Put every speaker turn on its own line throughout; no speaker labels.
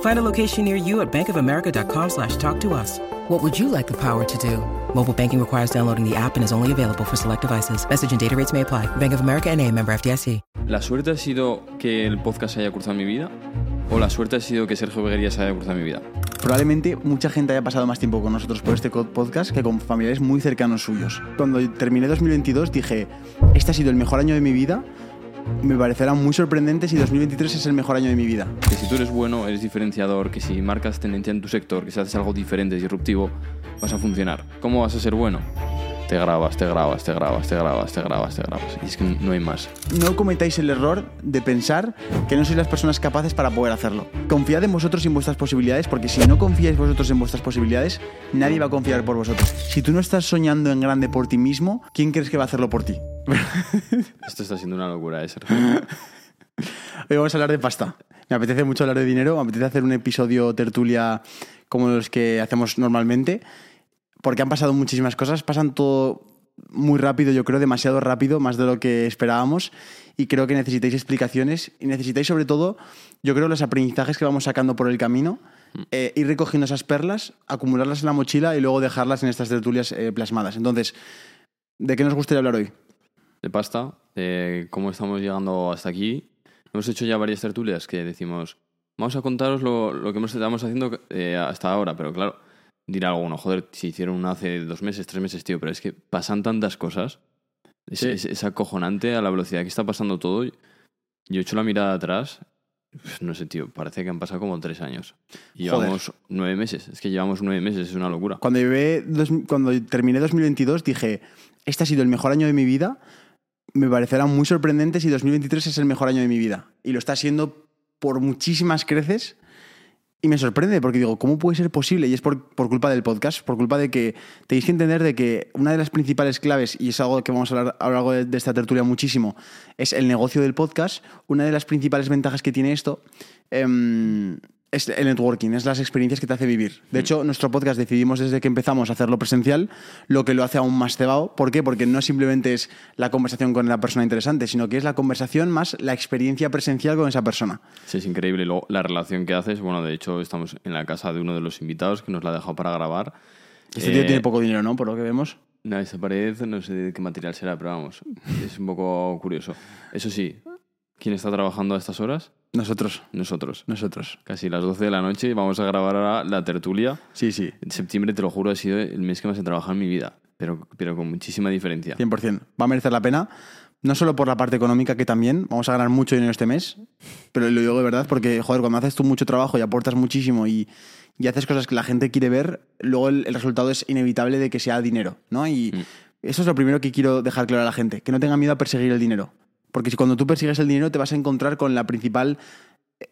Find a location near you at bankofamerica.com slash talk to us. What would you like the power to do? Mobile banking requires downloading the app and is only available for select devices. Message and data rates may apply. Bank of America and a member FDIC.
¿La suerte ha sido que el podcast haya cruzado mi vida? ¿O la suerte ha sido que Sergio Beguerías haya cruzado mi vida?
Probablemente mucha gente haya pasado más tiempo con nosotros por este podcast que con familiares muy cercanos suyos. Cuando terminé 2022 dije, este ha sido el mejor año de mi vida. Me parecerá muy sorprendente si 2023 es el mejor año de mi vida.
Que si tú eres bueno, eres diferenciador, que si marcas tendencia en tu sector, que si haces algo diferente, disruptivo, vas a funcionar. ¿Cómo vas a ser bueno? Te grabas, te grabas, te grabas, te grabas, te grabas, te grabas. Y es que no hay más.
No cometáis el error de pensar que no sois las personas capaces para poder hacerlo. Confiad en vosotros y en vuestras posibilidades, porque si no confiáis vosotros en vuestras posibilidades, nadie va a confiar por vosotros. Si tú no estás soñando en grande por ti mismo, ¿quién crees que va a hacerlo por ti?
Esto está siendo una locura, ¿eh, Sergio?
Hoy vamos a hablar de pasta. Me apetece mucho hablar de dinero, me apetece hacer un episodio tertulia como los que hacemos normalmente, porque han pasado muchísimas cosas, pasan todo muy rápido, yo creo, demasiado rápido, más de lo que esperábamos, y creo que necesitáis explicaciones y necesitáis sobre todo, yo creo, los aprendizajes que vamos sacando por el camino, eh, ir recogiendo esas perlas, acumularlas en la mochila y luego dejarlas en estas tertulias eh, plasmadas. Entonces, ¿de qué nos gustaría hablar hoy?
De pasta, de cómo estamos llegando hasta aquí. Hemos hecho ya varias tertulias que decimos, vamos a contaros lo, lo que hemos, estamos haciendo eh, hasta ahora, pero claro, dirá alguno, joder, si hicieron una hace dos meses, tres meses, tío, pero es que pasan tantas cosas. Es,
Sí.
es- es acojonante a la velocidad que está pasando todo. Yo he hecho la mirada atrás, pues, no sé, tío, parece que han pasado como tres años. Y
Joder.
Llevamos nueve meses, es que llevamos nueve meses, es una locura.
Cuando, llevé dos- cuando terminé 2022 dije, este ha sido el mejor año de mi vida. Me parecerá muy sorprendente si 2023 es el mejor año de mi vida. Y lo está siendo por muchísimas creces. Y me sorprende porque digo, ¿cómo puede ser posible? Y es por, por culpa del podcast, por culpa de que tenéis que entender de que una de las principales claves, y es algo que vamos a hablar a lo largo de, de esta tertulia muchísimo, es el negocio del podcast. Una de las principales ventajas que tiene esto em, es el networking, es las experiencias que te hace vivir. De hecho, nuestro podcast decidimos desde que empezamos a hacerlo presencial, lo que lo hace aún más cebado. ¿Por qué? Porque no simplemente es la conversación con la persona interesante, sino que es la conversación más la experiencia presencial con esa persona.
Sí, es increíble. Luego, la relación que haces, bueno, de hecho, estamos en la casa de uno de los invitados que nos la ha dejado para grabar.
Este tío
Eh,
tiene poco dinero, ¿no? Por lo que vemos.
No, esa pared no sé de qué material será, pero vamos, es un poco curioso. Eso sí, ¿quién está trabajando a estas horas?
Nosotros,
Nosotros.
nosotros.
Casi las 12 de la noche y vamos a grabar ahora la tertulia.
Sí, sí,
En septiembre, te lo juro, ha sido el mes que más he trabajado en mi vida, pero, pero con muchísima diferencia.
100%. Va a merecer la pena. No solo por la parte económica, que también vamos a ganar mucho dinero este mes, pero lo digo de verdad porque, joder, cuando haces tú mucho trabajo y aportas muchísimo y, y haces cosas que la gente quiere ver, luego el, el resultado es inevitable de que sea dinero, ¿no? Y
Mm.
eso es lo primero que quiero dejar claro a la gente, que no tenga miedo a perseguir el dinero. Porque si cuando tú persigues el dinero te vas a encontrar con la principal eh,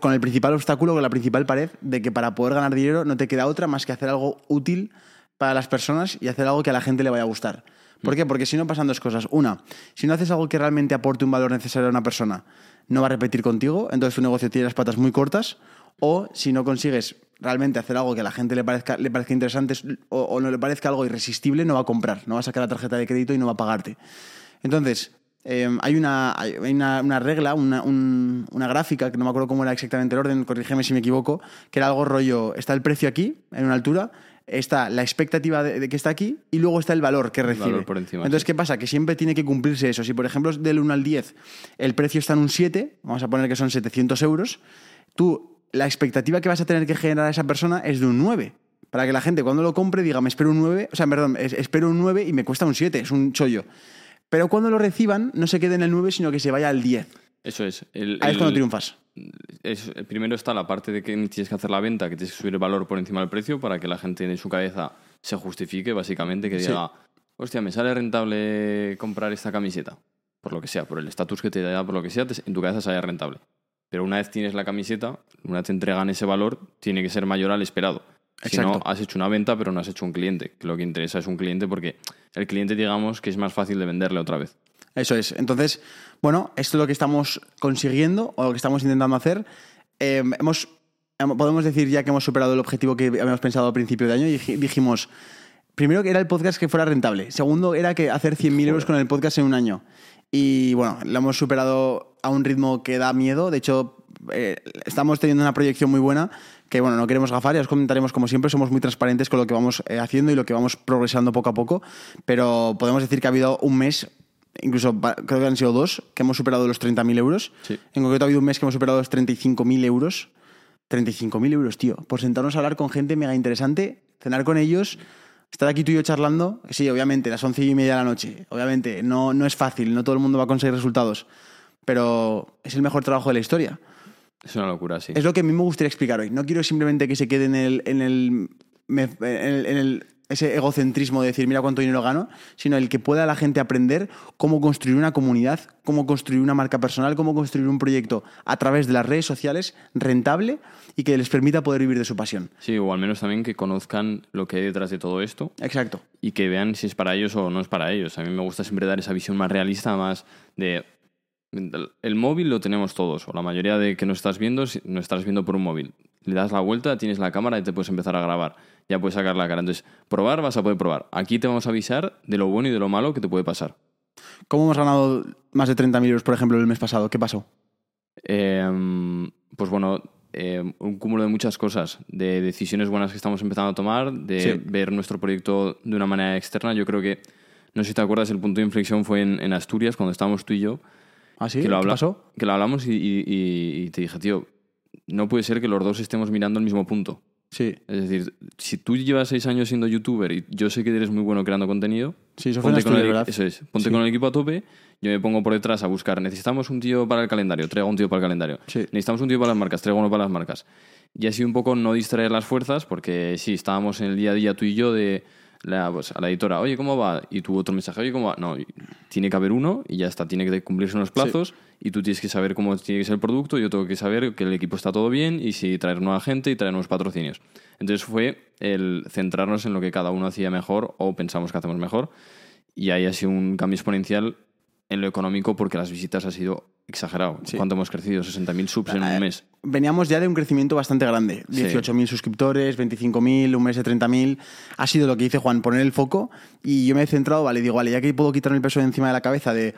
con el principal obstáculo, con la principal pared de que para poder ganar dinero no te queda otra más que hacer algo útil para las personas y hacer algo que a la gente le vaya a gustar. ¿Por qué? Porque si no pasan dos cosas. Una, si no haces algo que realmente aporte un valor necesario a una persona, no va a repetir contigo, entonces tu negocio tiene las patas muy cortas. O si no consigues realmente hacer algo que a la gente le parezca, le parezca interesante o, o no le parezca algo irresistible, no va a comprar, no va a sacar la tarjeta de crédito y no va a pagarte. Entonces, eh, hay, una, hay una, una regla, una, un- una gráfica, que no me acuerdo cómo era exactamente el orden, corrígeme si me equivoco, que era algo rollo, está el precio aquí, en una altura, está la expectativa de, de que está aquí y luego está el valor que recibe.
valor por encima,
Entonces,
sí.
¿qué pasa? Que siempre tiene que cumplirse eso. Si, por ejemplo, es del 1 al 10, el precio está en un 7, vamos a poner que son 700 euros, tú, la expectativa que vas a tener que generar a esa persona es de un 9. Para que la gente cuando lo compre diga, me espero un 9, o sea, perdón, es- espero un 9 y me cuesta un 7, es un chollo. Pero cuando lo reciban, no se quede en el 9, sino que se vaya al 10.
Eso es. El,
Ahí es cuando triunfas.
es- primero está la parte de que tienes que hacer la venta, que tienes que subir el valor por encima del precio para que la gente en su cabeza se justifique, básicamente, que
Sí.
diga, hostia, me sale rentable comprar esta camiseta. Por lo que sea, por el estatus que te da, por lo que sea, en tu cabeza sale rentable. Pero una vez tienes la camiseta, una vez te entregan ese valor, tiene que ser mayor al esperado. Si no,
Exacto.
has hecho una venta, pero no has hecho un cliente. Que lo que interesa es un cliente porque el cliente, digamos, que es más fácil de venderle otra vez.
Eso es. Entonces, bueno, esto es lo que estamos consiguiendo o lo que estamos intentando hacer. Eh, hemos, em- podemos decir ya que hemos superado el objetivo que habíamos pensado al principio de año y dij- dijimos, primero que era el podcast que fuera rentable, segundo era que hacer 100.000 euros con el podcast en un año. Y bueno, lo hemos superado a un ritmo que da miedo. De hecho, eh, estamos teniendo una proyección muy buena que, bueno, no queremos gafar, ya os comentaremos como siempre, somos muy transparentes con lo que vamos eh, haciendo y lo que vamos progresando poco a poco, pero podemos decir que ha habido un mes, incluso creo que han sido dos, que hemos superado los 30.000 euros.
Sí.
En concreto ha habido un mes que hemos superado los 35.000 euros. 35.000 euros, tío, por sentarnos a hablar con gente mega interesante, cenar con ellos, estar aquí tú y yo charlando. Sí, obviamente, las once y media de la noche. Obviamente, no, no es fácil, no todo el mundo va a conseguir resultados, pero es el mejor trabajo de la historia.
Es una locura, sí.
Es lo que a mí me gustaría explicar hoy. No quiero simplemente que se quede en el, en el, me- en el- en el- ese egocentrismo de decir, mira cuánto dinero gano, sino el que pueda la gente aprender cómo construir una comunidad, cómo construir una marca personal, cómo construir un proyecto a través de las redes sociales rentable y que les permita poder vivir de su pasión.
Sí, o al menos también que conozcan lo que hay detrás de todo esto
Exacto.
y que vean si es para ellos o no es para ellos. A mí me gusta siempre dar esa visión más realista, más de... El móvil lo tenemos todos, o la mayoría de que nos estás viendo, nos estás viendo por un móvil. Le das la vuelta, tienes la cámara y te puedes empezar a grabar. Ya puedes sacar la cara. Entonces, probar vas a poder probar. Aquí te vamos a avisar de lo bueno y de lo malo que te puede pasar.
¿Cómo hemos ganado más de 30.000 euros, por ejemplo, el mes pasado? ¿Qué pasó?
Eh, pues bueno, eh, un cúmulo de muchas cosas, de decisiones buenas que estamos empezando a tomar, de
Sí.
ver nuestro proyecto de una manera externa. Yo creo que, no sé si te acuerdas, el punto de inflexión fue en, en Asturias, cuando estábamos tú y yo,
¿Ah, sí?
que, lo
¿Qué
habla-
pasó?
que lo hablamos y, y- y- te dije, tío, no puede ser que los dos estemos mirando el mismo punto.
Sí,
Es decir, si tú llevas seis años siendo youtuber y yo sé que eres muy bueno creando contenido,
sí, eso
ponte, con
Asturias,
el, eso es, ponte
Sí.
con el equipo a tope, yo me pongo por detrás a buscar, necesitamos un tío para el calendario, traigo un tío para el calendario,
Sí.
necesitamos un tío para las marcas, traigo uno para las marcas. Y así un poco no distraer las fuerzas, porque sí, estábamos en el día a día tú y yo de la, pues, a la editora, oye, ¿cómo va? Y tu otro mensaje, oye, ¿cómo va? No, tiene que haber uno y ya está, tiene que cumplirse unos plazos y tú tienes que saber cómo tiene que ser el producto, yo tengo que saber que el equipo está todo bien y si traer nueva gente y traer nuevos patrocinios. Entonces fue el centrarnos en lo que cada uno hacía mejor o pensamos que hacemos mejor y ahí ha sido un cambio exponencial en lo económico porque las visitas ha sido exagerado.
Sí.
¿Cuánto hemos crecido? 60.000 subs en
Eh,
un mes.
Veníamos ya de un crecimiento bastante grande.
Sí.
18.000 suscriptores, 25.000, un mes de 30.000. Ha sido lo que dice Juan, poner el foco. Y yo me he centrado, vale, digo, vale, ya que puedo quitarme el peso de encima de la cabeza de,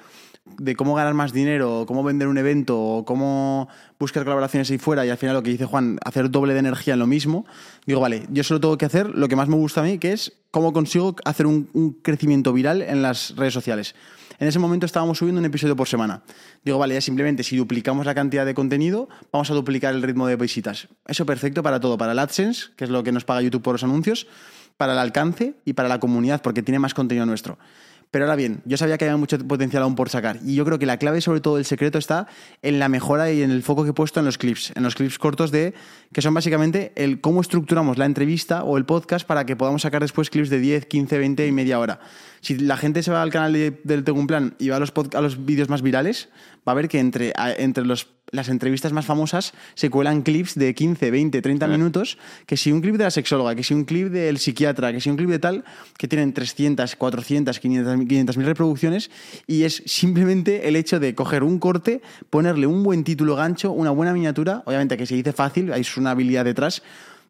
de cómo ganar más dinero, cómo vender un evento, o cómo buscar colaboraciones ahí fuera, y al final lo que dice Juan, hacer doble de energía en lo mismo, digo, vale, yo solo tengo que hacer lo que más me gusta a mí, que es cómo consigo hacer un, un crecimiento viral en las redes sociales. En ese momento estábamos subiendo un episodio por semana. Digo, vale, ya simplemente si duplicamos la cantidad de contenido, vamos a duplicar el ritmo de visitas. Eso perfecto para todo, para el AdSense, que es lo que nos paga YouTube por los anuncios, para el alcance y para la comunidad, porque tiene más contenido nuestro. Pero ahora bien, yo sabía que había mucho potencial aún por sacar. Y yo creo que la clave, sobre todo el secreto, está en la mejora y en el foco que he puesto en los clips. En los clips cortos de. que son básicamente el cómo estructuramos la entrevista o el podcast para que podamos sacar después clips de 10, 15, 20 y media hora. Si la gente se va al canal de- del Plan y va a los, a los vídeos más virales, va a ver que entre, entre los, las entrevistas más famosas se cuelan clips de 15, 20, 30 minutos, que si un clip de la sexóloga, que si un clip del psiquiatra, que si un clip de tal, que tienen 300, 400, 500 500 mil reproducciones y es simplemente el hecho de coger un corte, ponerle un buen título gancho, una buena miniatura, obviamente que se dice fácil, hay una habilidad detrás,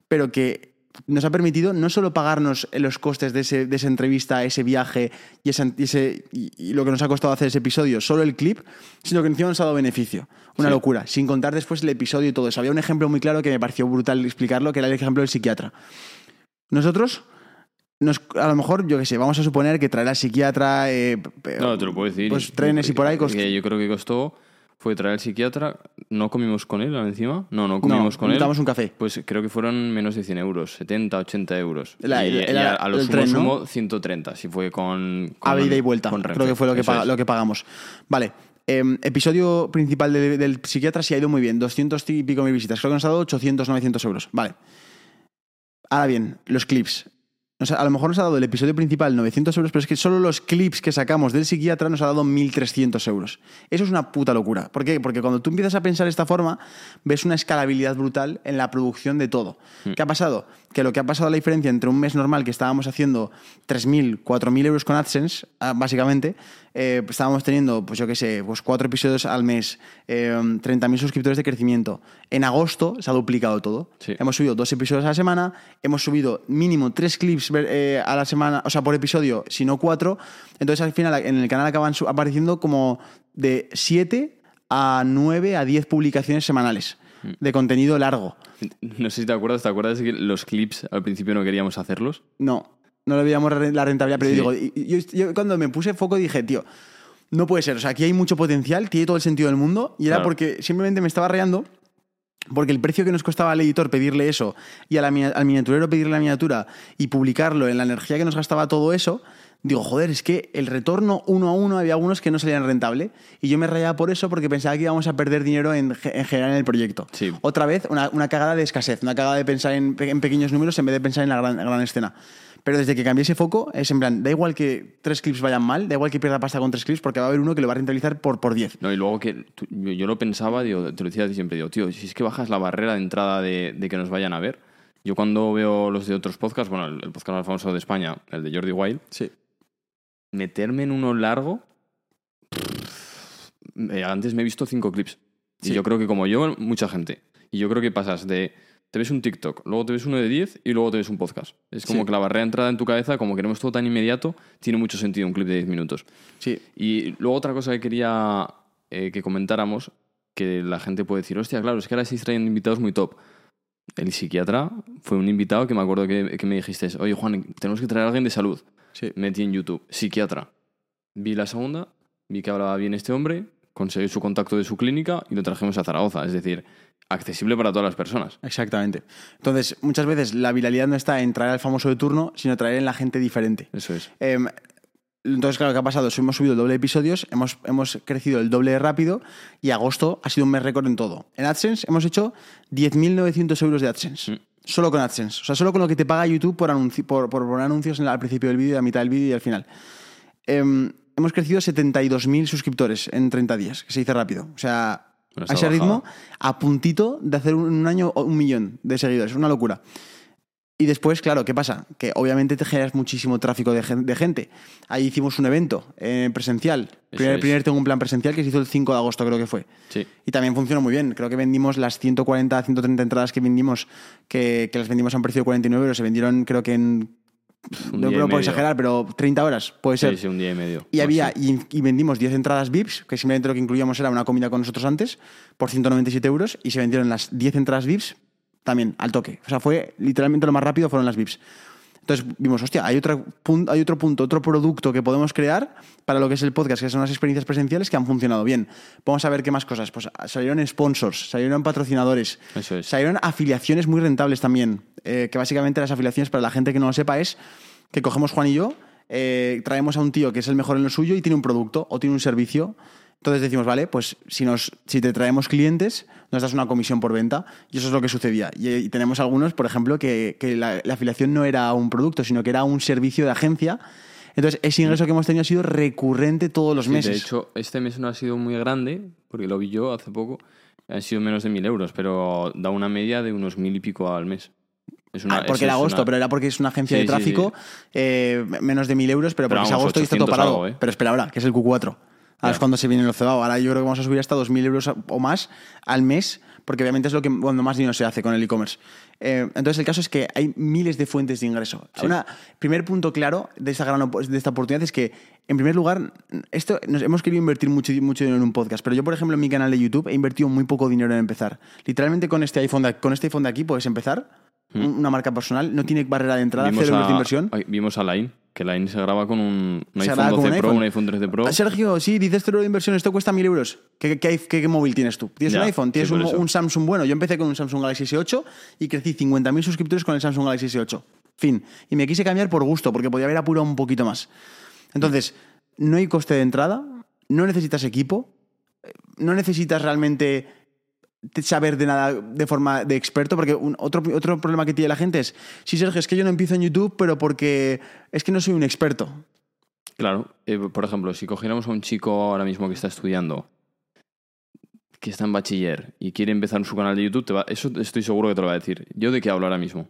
pero que nos ha permitido no solo pagarnos los costes de, ese- de esa entrevista, ese viaje y, ese, y- y lo que nos ha costado hacer ese episodio, solo el clip, sino que encima nos ha dado beneficio. Una
Sí.
locura, sin contar después el episodio y todo eso. Había un ejemplo muy claro que me pareció brutal explicarlo, que era el ejemplo del psiquiatra. Nosotros, nos- a lo mejor, yo qué sé, vamos a suponer que traerá psiquiatra, eh,
No, te lo puedo decir.
Pues trenes y por ahí cost-
Que yo creo que costó, fue traer al psiquiatra, no comimos con él encima, no, no comimos
No,
con él.
damos un café.
Pues creo que fueron menos de 100 euros, 70, 80 euros.
La-
y,
el-
y a,
el-
a lo
el
sumo,
tren, ¿no?
sumo 130, si fue con...
a
con-
ida y vuelta.
con
Creo que fue lo que,
Eso
paga-
es.
lo que pagamos. Vale. Em, episodio principal de- del psiquiatra sí ha ido muy bien, 200 y pico mil visitas. Creo que nos ha dado 800, 900 euros. Vale. Ahora bien, los clips. O sea, a lo mejor nos ha dado el episodio principal 900 euros, pero es que solo los clips que sacamos del psiquiatra nos ha dado 1.300 euros. Eso es una puta locura. ¿Por qué? Porque cuando tú empiezas a pensar de esta forma, ves una escalabilidad brutal en la producción de todo. ¿Qué ha pasado? Que lo que ha pasado la diferencia entre un mes normal que estábamos haciendo 3.000, 4.000 euros con AdSense, ah, básicamente, eh, pues estábamos teniendo, pues yo qué sé, pues cuatro episodios al mes, eh, 30.000 suscriptores de crecimiento. En agosto se ha duplicado todo.
Sí.
Hemos subido dos episodios a la semana, hemos subido mínimo tres clips eh, a la semana, o sea, por episodio, si no cuatro. Entonces al final en el canal acaban apareciendo como de 7 a 9 a 10 publicaciones semanales de contenido largo.
No sé si te acuerdas, ¿te acuerdas de que los clips al principio no queríamos hacerlos?
No, no le veíamos la rentabilidad, pero
Sí.
digo, yo, yo cuando me puse foco dije, tío, no puede ser, o sea, aquí hay mucho potencial, tiene todo el sentido del mundo, y era
Claro.
porque simplemente me estaba rayando porque el precio que nos costaba al editor pedirle eso y a la al miniaturero pedirle la miniatura y publicarlo en la energía que nos gastaba todo eso, digo, joder, es que el retorno uno a uno había algunos que no salían rentable y yo me rayaba por eso porque pensaba que íbamos a perder dinero en, ge- en general en el proyecto.
Sí.
Otra vez, una, una cagada de escasez, una cagada de pensar en, en pequeños números en vez de pensar en la gran, la gran escena. Pero desde que cambié ese foco, es en plan, da igual que tres clips vayan mal, da igual que pierda pasta con tres clips, porque va a haber uno que lo va a rentabilizar por, por 10.
No, y luego que tú- yo, yo lo pensaba, digo, te lo decía siempre, digo, tío, si es que bajas la barrera de entrada de, de que nos vayan a ver. Yo cuando veo los de otros podcasts, bueno, el, el podcast más famoso de España, el de Jordi Wild,
Sí.
Meterme en uno largo. eh, antes me he visto cinco clips.
Sí.
Y yo creo que como yo, mucha gente. Y yo creo que pasas de. Te ves un TikTok, luego te ves uno de 10 y luego te ves un podcast. Es como
Sí.
que la barrera de entrada en tu cabeza, como queremos todo tan inmediato, tiene mucho sentido un clip de 10 minutos.
Sí.
Y luego otra cosa que quería eh, que comentáramos, que la gente puede decir, hostia, claro, es que ahora estáis trayendo invitados muy top. El psiquiatra fue un invitado que me acuerdo que, que me dijiste, oye Juan, tenemos que traer a alguien de salud.
Sí.
Metí en YouTube, psiquiatra. Vi la segunda, vi que hablaba bien este hombre, conseguí su contacto de su clínica y lo trajimos a Zaragoza. Es decir, accesible para todas las personas.
Exactamente. Entonces, muchas veces la viralidad no está en traer al famoso de turno, sino traer en la gente diferente.
Eso es.
Em, entonces, claro, ¿qué ha pasado? Hemos subido el doble de episodios, hemos, hemos crecido el doble de rápido y agosto ha sido un mes récord en todo. En AdSense hemos hecho 10.900 euros de AdSense.
Mm.
Solo con AdSense. O sea, solo con lo que te paga YouTube por, anunci- por, por poner anuncios en la- al principio del vídeo, a mitad del vídeo y al final. Em, hemos crecido 72.000 suscriptores en 30 días, que se dice rápido. O sea, a ese ritmo, a puntito de hacer un, un año un millón de seguidores. Es una locura. Y después, claro, ¿qué pasa? Que obviamente te generas muchísimo tráfico de, gen- de gente. Ahí hicimos un evento eh, presencial. Primer, primer tengo un plan presencial que se hizo el 5 de agosto, creo que fue.
Sí.
Y también funcionó muy bien. Creo que vendimos las 140, 130 entradas que vendimos, que, que las vendimos a un precio de 49 euros. Se vendieron, creo que en.
Un
no puedo
medio.
exagerar, pero 30 horas, puede ser.
Sí, sí, un día y medio.
Y, había, y, y vendimos 10 entradas VIPs, que simplemente lo que incluíamos era una comida con nosotros antes, por 197 euros, y se vendieron las 10 entradas VIPs también, al toque. O sea, fue literalmente lo más rápido fueron las VIPs. Entonces vimos, hostia, hay, otra hay otro punto, otro producto que podemos crear para lo que es el podcast, que son las experiencias presenciales que han funcionado bien. Vamos a ver qué más cosas. Pues salieron sponsors, salieron patrocinadores,
es.
salieron afiliaciones muy rentables también. eh, que básicamente las afiliaciones, para la gente que no lo sepa, es que cogemos Juan y yo, eh, traemos a un tío que es el mejor en lo suyo y tiene un producto o tiene un servicio. Entonces decimos, vale, pues si, nos, si te traemos clientes, nos das una comisión por venta. Y eso es lo que sucedía. Y, y tenemos algunos, por ejemplo, que, que la, la afiliación no era un producto, sino que era un servicio de agencia. Entonces, ese ingreso que hemos tenido ha sido recurrente todos los
Sí,
meses.
De hecho, este mes no ha sido muy grande, porque lo vi yo hace poco. Han sido menos de mil euros, pero da una media de unos mil y pico al mes. Es una,
Ah, porque era
es
agosto,
una-
pero era porque es una agencia
Sí,
de
sí,
tráfico, eh, menos de mil euros, pero,
Pero
porque es
vamos,
agosto y está todo
800
parado.
algo, ¿eh?
Pero espera ahora, que es el Q4. Ahora es cuando se viene el cebado. Ahora yo creo que vamos a subir hasta 2.000 euros o más al mes, porque obviamente es lo que cuando más dinero se hace con el e-commerce. Eh, entonces el caso es que hay miles de fuentes de ingreso.
Sí.
Una, primer punto claro de esta, gran, de esta oportunidad es que, en primer lugar, esto nos hemos querido invertir mucho, mucho dinero en un podcast, pero yo, por ejemplo, en mi canal de YouTube he invertido muy poco dinero en empezar. Literalmente con este iPhone de, con este iPhone de aquí puedes empezar, un- una marca personal, no tiene barrera de entrada,
Vimos
cero de inversión.
ay, vimos a Line, que Line se graba con un, un
Se
iPhone
graba con
12
un
Pro,
iPhone.
un iPhone 13 Pro.
Ah, Sergio, sí, dices cero de inversión, esto cuesta mil euros. ¿Qué, qué, qué- qué móvil tienes tú? ¿Tienes
Ya,
un iPhone? ¿Tienes
sí,
un, un Samsung bueno? Yo empecé con un Samsung Galaxy S8 y crecí 50.000 suscriptores con el Samsung Galaxy S8. Fin. Y me quise cambiar por gusto, porque podía haber apurado un poquito más. Entonces, no hay coste de entrada, no necesitas equipo, eh, no necesitas realmente te- saber de nada de forma de experto, porque un- otro, otro problema que tiene la gente es, sí, Sergio, es que yo no empiezo en YouTube, pero porque es que no soy un experto.
Claro, eh, por ejemplo, si cogiéramos a un chico ahora mismo que está estudiando, que está en bachiller y quiere empezar su canal de YouTube, te va- eso estoy seguro que te lo va a decir. ¿Yo de qué hablo ahora mismo?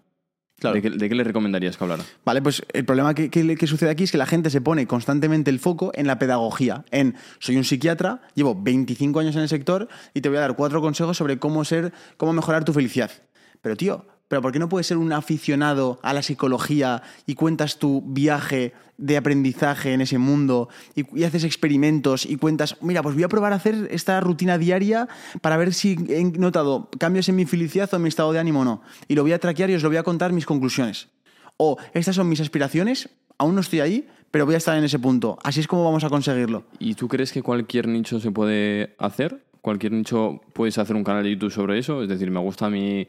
Claro.
¿De, qué, de qué le recomendarías que hablara?
Vale, pues el problema que, que- que sucede aquí es que la gente se pone constantemente el foco en la pedagogía, en soy un psiquiatra, llevo 25 años en el sector y te voy a dar cuatro consejos sobre cómo ser, cómo mejorar tu felicidad. Pero tío, ¿pero por qué no puedes ser un aficionado a la psicología y cuentas tu viaje de aprendizaje en ese mundo y, haces experimentos y cuentas, mira, pues voy a probar a hacer esta rutina diaria para ver si he notado cambios en mi felicidad o en mi estado de ánimo o no. Y lo voy a traquear y os lo voy a contar mis conclusiones. O estas son mis aspiraciones, aún no estoy ahí, pero voy a estar en ese punto. Así es como vamos a conseguirlo.
¿Y tú crees que cualquier nicho se puede hacer? ¿Cualquier nicho puedes hacer un canal de YouTube sobre eso? Es decir, me gusta a mí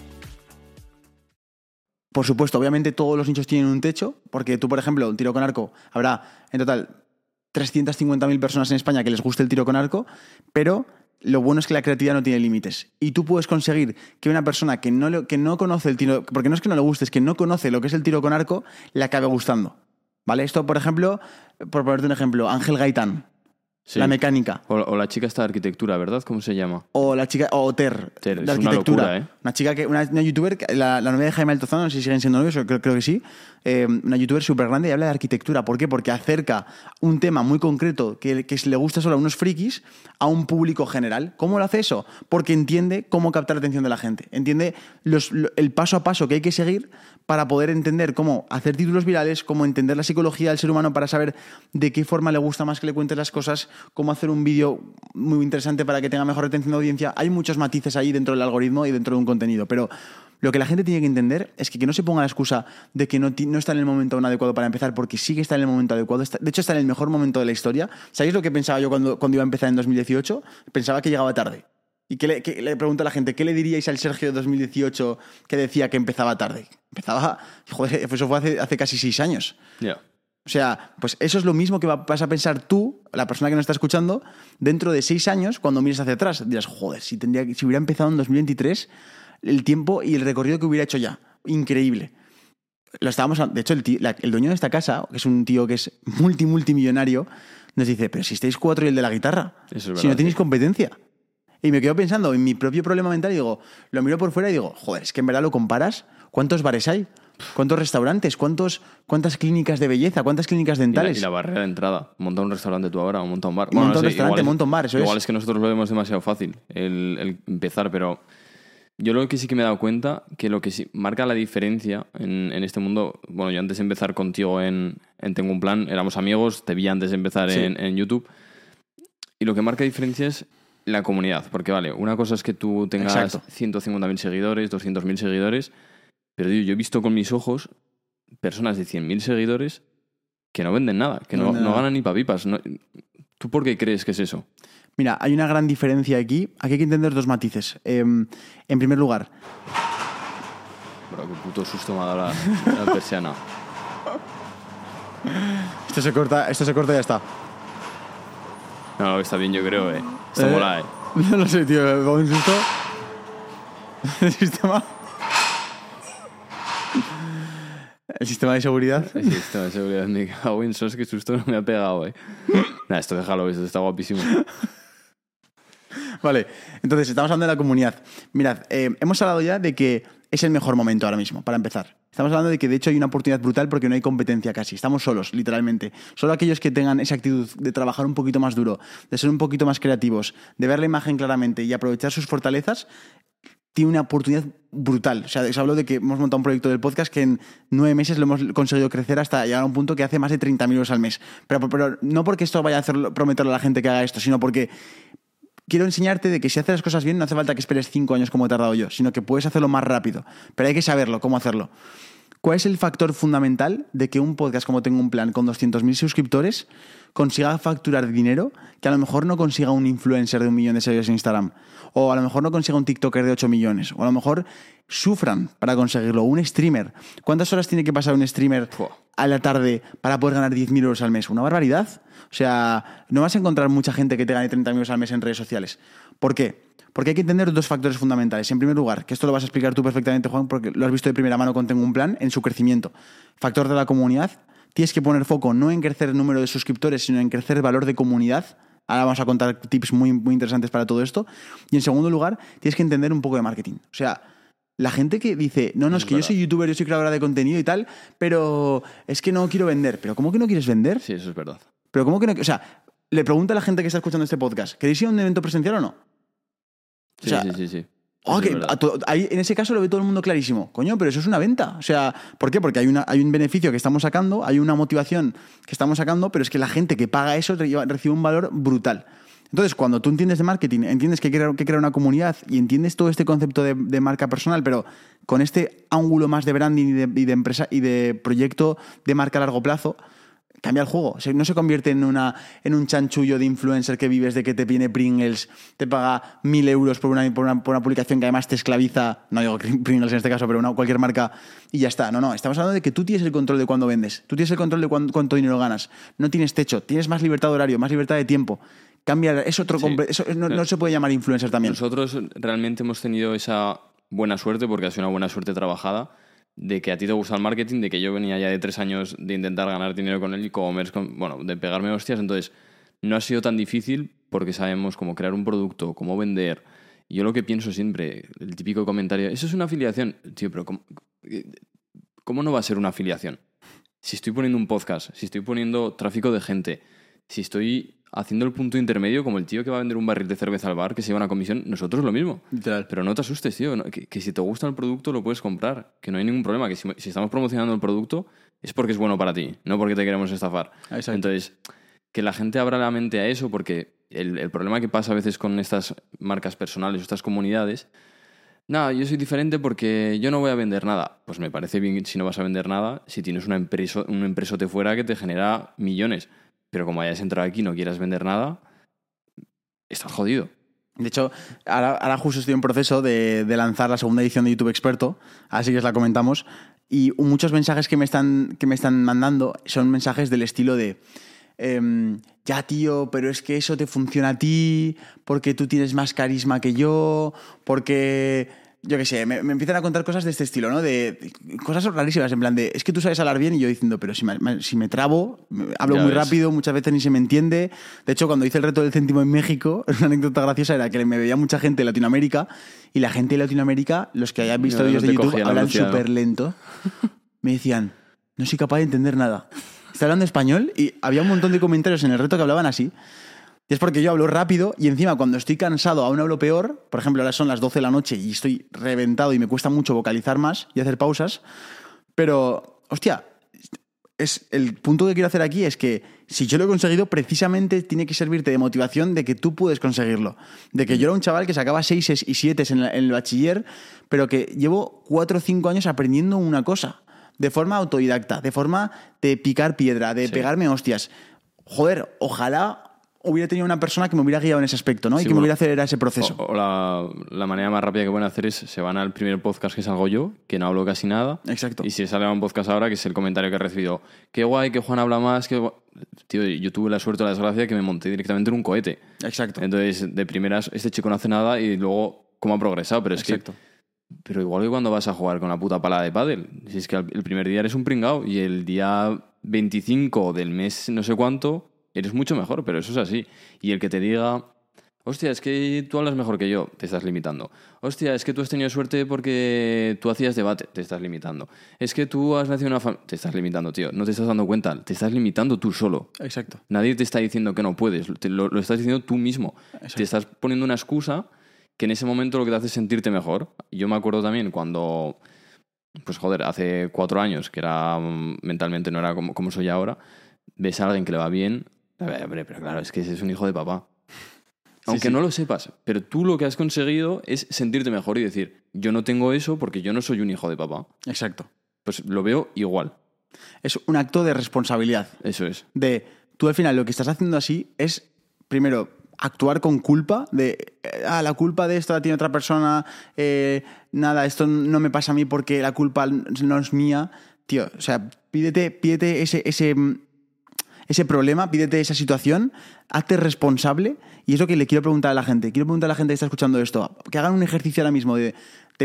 Por supuesto, obviamente todos los nichos tienen un techo, porque tú, por ejemplo, un tiro con arco, habrá en total 350.000 personas en España que les guste el tiro con arco, pero lo bueno es que la creatividad no tiene límites. Y tú puedes conseguir que una persona que no, que no conoce el tiro, porque no es que no le guste, es que no conoce lo que es el tiro con arco, le acabe gustando. ¿Vale? Esto, por ejemplo, por ponerte un ejemplo, Ángel Gaitán,
Sí.
la mecánica.
O, o la chica está de arquitectura, ¿verdad? ¿Cómo se llama?
O la chica, o Ter,
Ter,
de
es una
arquitectura.
locura, ¿eh?
Una chica que, una, una youtuber, la, la novia de Jaime Altozano, no sé si siguen siendo novios, creo, creo que sí. Eh, una youtuber súper grande y habla de arquitectura. ¿Por qué? Porque acerca un tema muy concreto que, que le gusta solo a unos frikis a un público general. ¿Cómo lo hace eso? Porque entiende cómo captar la atención de la gente. Entiende el paso a paso que hay que seguir para poder entender cómo hacer títulos virales, cómo entender la psicología del ser humano para saber de qué forma le gusta más que le cuentes las cosas, cómo hacer un vídeo muy interesante para que tenga mejor retención de audiencia. Hay muchos matices ahí dentro del algoritmo y dentro de un contenido, pero lo que la gente tiene que entender es que, que no se ponga la excusa de que no, no está en el momento adecuado para empezar, porque sí que está en el momento adecuado. Está- de hecho, está en el mejor momento de la historia. ¿Sabéis lo que pensaba yo cuando, cuando iba a empezar en 2018? Pensaba que llegaba tarde. ¿Y qué le, qué- le pregunto a la gente? ¿Qué le diríais al Sergio de 2018 que decía que empezaba tarde? Empezaba, joder, eso fue hace, hace casi seis años.
Ya.
O sea, pues eso es lo mismo que va- vas a pensar tú, la persona que nos está escuchando, dentro de seis años, cuando mires hacia atrás. Dirás, joder, si, tendría, que- si hubiera empezado en 2023, el tiempo y el recorrido que hubiera hecho ya. Increíble. Lo estábamos, de hecho, el, tío- la- el dueño de esta casa, que es un tío que es multi, multimillonario, nos dice, pero si estáis cuatro y el de la guitarra,
es
si no tenéis competencia. Y me quedo pensando en mi propio problema mental y digo, lo miro por fuera y digo, joder, es que en verdad lo comparas. ¿Cuántos bares hay? ¿Cuántos restaurantes? ¿Cuántos, ¿Cuántas clínicas de belleza? ¿Cuántas clínicas
Y la,
dentales?
y la barrera de entrada. Monta un restaurante tú ahora monta un bar.
Y monta un
sí,
restaurante,
igual es-
monta un bar, eso
Igual
es.
es que nosotros lo vemos demasiado fácil el, el empezar, pero yo lo que sí que me he dado cuenta que lo que sí marca la diferencia en, en este mundo, bueno, yo antes de empezar contigo en, en Tengo un Plan, éramos amigos, te vi antes de empezar
Sí.
en, en YouTube, y lo que marca diferencia es la comunidad, porque vale, una cosa es que tú tengas
Exacto.
150.000 seguidores, 200.000 seguidores, pero yo he visto con mis ojos personas de 100.000 seguidores que no venden nada, que
No
no, no ganan ni papipas. No- ¿Tú por qué crees que es eso?
Mira, hay una gran diferencia aquí. Aquí hay que entender dos matices. Em, en primer lugar,
Bro, qué puto susto me ha dado la, la persiana.
esto se corta, esto se corta y ya está.
No, está bien, yo creo, eh. Está
Eh,
mola, eh.
No lo sé, tío, me un susto. El sistema. El sistema de seguridad.
Sí, esto de seguridad me cago en sos, qué susto no me ha pegado, eh. Nah, esto déjalo, esto está guapísimo.
Vale, entonces estamos hablando de la comunidad. Mirad, eh, hemos hablado ya de que es el mejor momento ahora mismo, para empezar. Estamos hablando de que de hecho hay una oportunidad brutal porque no hay competencia casi. Estamos solos, literalmente. Solo aquellos que tengan esa actitud de trabajar un poquito más duro, de ser un poquito más creativos, de ver la imagen claramente y aprovechar sus fortalezas, tiene una oportunidad brutal. O sea, os hablo de que hemos montado un proyecto del podcast que en nueve meses lo hemos conseguido crecer hasta llegar a un punto que hace más de 30.000 euros al mes. Pero, no porque esto vaya a hacer, prometerle a la gente que haga esto, sino porque quiero enseñarte de que si haces las cosas bien no hace falta que esperes cinco años como he tardado yo, sino que puedes hacerlo más rápido. Pero hay que saberlo, cómo hacerlo. ¿Cuál es el factor fundamental de que un podcast como Tengo un Plan con 200.000 suscriptores consiga facturar dinero que a lo mejor no consiga un influencer de un millón de seguidores en Instagram? O a lo mejor no consiga un TikToker de 8 millones. O a lo mejor sufran para conseguirlo. Un streamer. ¿Cuántas horas tiene que pasar un streamer a la tarde para poder ganar 10.000 euros al mes? Una barbaridad. O sea, no vas a encontrar mucha gente que te gane 30.000 euros al mes en redes sociales. ¿Por qué? Porque hay que entender dos factores fundamentales. En primer lugar, que esto lo vas a explicar tú perfectamente, Juan, porque lo has visto de primera mano con Tengo un Plan, en su crecimiento. Factor de la comunidad. Tienes que poner foco no en crecer el número de suscriptores, sino en crecer el valor de comunidad. Ahora vamos a contar tips muy, muy interesantes para todo esto. Y en segundo lugar, tienes que entender un poco de marketing. O sea, la gente que dice, no, no, es, que yo soy youtuber, yo soy creadora de contenido y tal, pero es que no quiero vender. ¿Pero cómo que no quieres vender?
Sí, eso es verdad.
Pero ¿cómo que no? O sea, le pregunta a la gente que está escuchando este podcast, ¿queréis ir a un evento presencial o no?
Sí,
O sea,
sí, sí, sí.
Que a ahí, en ese caso lo ve todo el mundo clarísimo. Coño, pero eso es una venta. O sea, ¿por qué? Porque hay, una, hay un beneficio que estamos sacando, hay una motivación que estamos sacando, pero es que la gente que paga eso re- recibe un valor brutal. Entonces, cuando tú entiendes de marketing, entiendes que crear, que crear una comunidad y entiendes todo este concepto de, de marca personal, pero con este ángulo más de branding y de, y de empresa y de proyecto de marca a largo plazo, cambia el juego. O sea, no se convierte en, una, en un chanchullo de influencer que vives de que te viene Pringles, te paga mil euros por una, por, una, por una publicación que además te esclaviza, no digo Pringles en este caso, pero una, cualquier marca y ya está. No, no, estamos hablando de que tú tienes el control de cuándo vendes, tú tienes el control de cuán- cuánto dinero ganas, no tienes techo, tienes más libertad de horario, más libertad de tiempo. Cambia, es otro
Sí.
eso no, no se puede llamar influencer también.
Nosotros realmente hemos tenido esa buena suerte, porque ha sido una buena suerte trabajada, de que a ti te gusta el marketing, de que yo venía ya de tres años de intentar ganar dinero con el e-commerce, con- bueno, de pegarme hostias, entonces no ha sido tan difícil porque sabemos cómo crear un producto, cómo vender. Y Yo lo que pienso siempre, el típico comentario, eso es una afiliación. Tío, pero ¿cómo, cómo no va a ser una afiliación? Si estoy poniendo un podcast, si estoy poniendo tráfico de gente, si estoy haciendo el punto intermedio como el tío que va a vender un barril de cerveza al bar que se lleva una comisión, nosotros lo mismo.
Literal.
Pero no te asustes, tío. no, que, que si te gusta el producto lo puedes comprar. Que no hay ningún problema. Que si, si estamos promocionando el producto es porque es bueno para ti, no porque te queremos estafar.
Exacto.
Entonces, que la gente abra la mente a eso porque el, el problema que pasa a veces con estas marcas personales o estas comunidades, nada, yo soy diferente porque yo no voy a vender nada. Pues me parece bien si no vas a vender nada, si tienes una empresa, un empresote fuera que te genera millones. Pero como hayas entrado aquí y no quieras vender nada, estás jodido.
De hecho, ahora, justo estoy en proceso de, de lanzar la segunda edición de YouTube Experto, así que os la comentamos. Y muchos mensajes que me están, que me están mandando son mensajes del estilo de, em, ya tío, pero es que eso te funciona a ti, porque tú tienes más carisma que yo, porque, yo qué sé, me, me empiezan a contar cosas de este estilo, ¿no? De, de cosas rarísimas, en plan de, es que tú sabes hablar bien y yo diciendo, pero si me, me- si me trabo, hablo
Ya
muy
ves.
rápido, muchas veces ni se me entiende. De hecho, cuando hice el reto del céntimo en México, una anécdota graciosa era que me veía mucha gente de Latinoamérica y la gente de Latinoamérica, los que hayan visto
No, no
vídeos
te
de YouTube, hablan
¿no?
súper lento. Me decían, no soy capaz de entender nada. Está hablando español y había un montón de comentarios en el reto que hablaban así. Y es porque yo hablo rápido y encima cuando estoy cansado aún hablo peor. Por ejemplo, ahora son las 12 de la noche y estoy reventado y me cuesta mucho vocalizar más y hacer pausas. Pero, hostia, es, el punto que quiero hacer aquí es que si yo lo he conseguido, precisamente tiene que servirte de motivación de que tú puedes conseguirlo. De que yo era un chaval que sacaba 6 y 7 en, el bachiller, pero que llevo 4 o 5 años aprendiendo una cosa. De forma autodidacta, de forma de picar piedra, de
Sí.
pegarme hostias. Joder, ojalá hubiera tenido una persona que me hubiera guiado en ese aspecto, ¿no? y que me hubiera acelerado ese proceso.
O, o la, la manera más rápida que pueden hacer es se van al primer podcast que salgo yo, que no hablo casi nada.
Exacto.
Y si sale a un podcast ahora, que es el comentario que he recibido. Qué guay, que Juan habla más, que gua-". Tío, yo tuve la suerte o la desgracia que me monté directamente en un cohete.
Exacto.
Entonces, de primeras, este chico no hace nada y luego cómo ha progresado. Pero es
Exacto.
que. Pero igual que cuando vas a jugar con la puta pala de pádel. Si es que el primer día eres un pringao y el día 25 del mes no sé cuánto eres mucho mejor, pero eso es así. Y el que te diga, hostia, es que tú hablas mejor que yo, te estás limitando. Hostia, es que tú has tenido suerte porque tú hacías debate, te estás limitando. Es que tú has nacido en una familia, te estás limitando, tío. No te estás dando cuenta, te estás limitando tú solo.
Exacto.
Nadie te está diciendo que no puedes, te- lo, lo estás diciendo tú mismo. Te estás poniendo una excusa que en ese momento lo que te hace es sentirte mejor. Yo me acuerdo también cuando, pues joder, hace cuatro años, que era mm, mentalmente no era como, como soy ahora, ves a alguien que le va bien, a ver, hombre, pero claro, es que ese es un hijo de papá. Aunque
sí.
no lo sepas, pero tú lo que has conseguido es sentirte mejor y decir, yo no tengo eso porque yo no soy un hijo de papá.
Exacto.
Pues lo veo igual.
Es un acto de responsabilidad.
Eso es.
de tú al final lo que estás haciendo así es, primero, actuar con culpa, de, ah, la culpa de esto la tiene otra persona, eh, nada, esto no me pasa a mí porque la culpa no es mía. Tío, o sea, pídete, pídete ese, ese, ese problema, pídete esa situación, hazte responsable y es lo que le quiero preguntar a la gente. Quiero preguntar a la gente que está escuchando esto, que hagan un ejercicio ahora mismo de,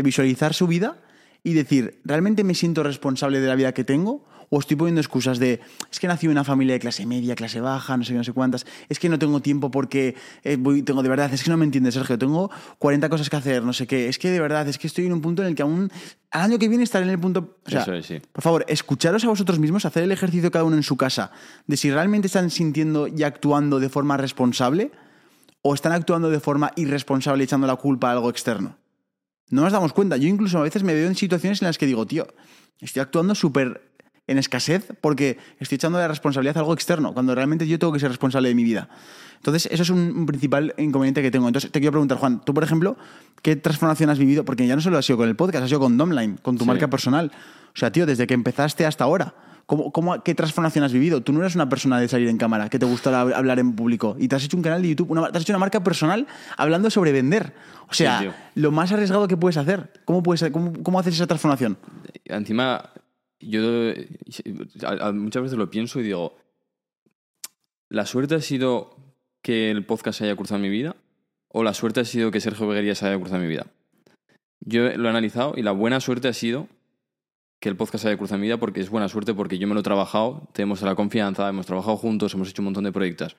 visualizar su vida y decir, ¿realmente me siento responsable de la vida que tengo? ¿O estoy poniendo excusas de, es que nací en una familia de clase media, clase baja, no sé qué, no sé cuántas, es que no tengo tiempo porque eh, voy- tengo de verdad, es que no me entiendes, Sergio, tengo 40 cosas que hacer, no sé qué, es que de verdad, es que estoy en un punto en el que aún, al año que viene estaré en el punto... O sea,
Eso es, sí.
por favor, escucharos a vosotros mismos, hacer el ejercicio cada uno en su casa, de si realmente están sintiendo y actuando de forma responsable o están actuando de forma irresponsable echando la culpa a algo externo. No nos damos cuenta. Yo incluso a veces me veo en situaciones en las que digo, tío, estoy actuando súper en escasez porque estoy echando la responsabilidad a algo externo, cuando realmente yo tengo que ser responsable de mi vida. Entonces, eso es un, principal inconveniente que tengo. Entonces, te quiero preguntar, Juan, tú, por ejemplo, ¿qué transformación has vivido? Porque ya no solo ha sido con el podcast, ha sido con Domline, con tu
Sí.
marca personal. O sea, tío, desde que empezaste hasta ahora. ¿Cómo, cómo, ¿Qué transformación has vivido? Tú no eres una persona de salir en cámara, que te gusta hab- hablar en público. Y te has hecho un canal de YouTube, una, te has hecho una marca personal hablando sobre vender. O sea,
Sí,
lo más arriesgado que puedes hacer. ¿Cómo, puedes, cómo, cómo haces esa transformación?
Encima, yo a- muchas veces lo pienso y digo, ¿la suerte ha sido que el podcast haya cruzado mi vida? ¿O la suerte ha sido que Sergio Beguerías haya cruzado mi vida? Yo lo he analizado y la buena suerte ha sido que el podcast haya cruzado mi vida porque es buena suerte porque yo me lo he trabajado, tenemos la confianza, hemos trabajado juntos, hemos hecho un montón de proyectos.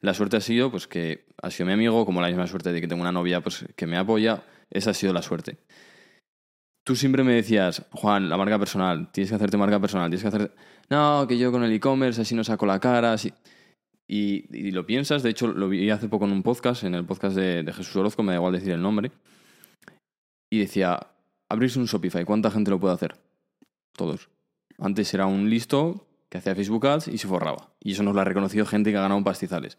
La suerte ha sido pues que ha sido mi amigo, como la misma suerte de que tengo una novia pues que me apoya, esa ha sido la suerte. Tú siempre me decías, Juan, la marca personal, tienes que hacerte marca personal, tienes que hacer... No, que yo con el e-commerce así no saco la cara, así... Y, lo piensas, de hecho lo vi hace poco en un podcast, en el podcast de, de Jesús Orozco, me da igual decir el nombre, y decía, abrirse un Shopify, ¿cuánta gente lo puede hacer? Todos. Antes era un listo que hacía Facebook Ads y se forraba. Y eso nos lo ha reconocido gente que ha ganado en pastizales.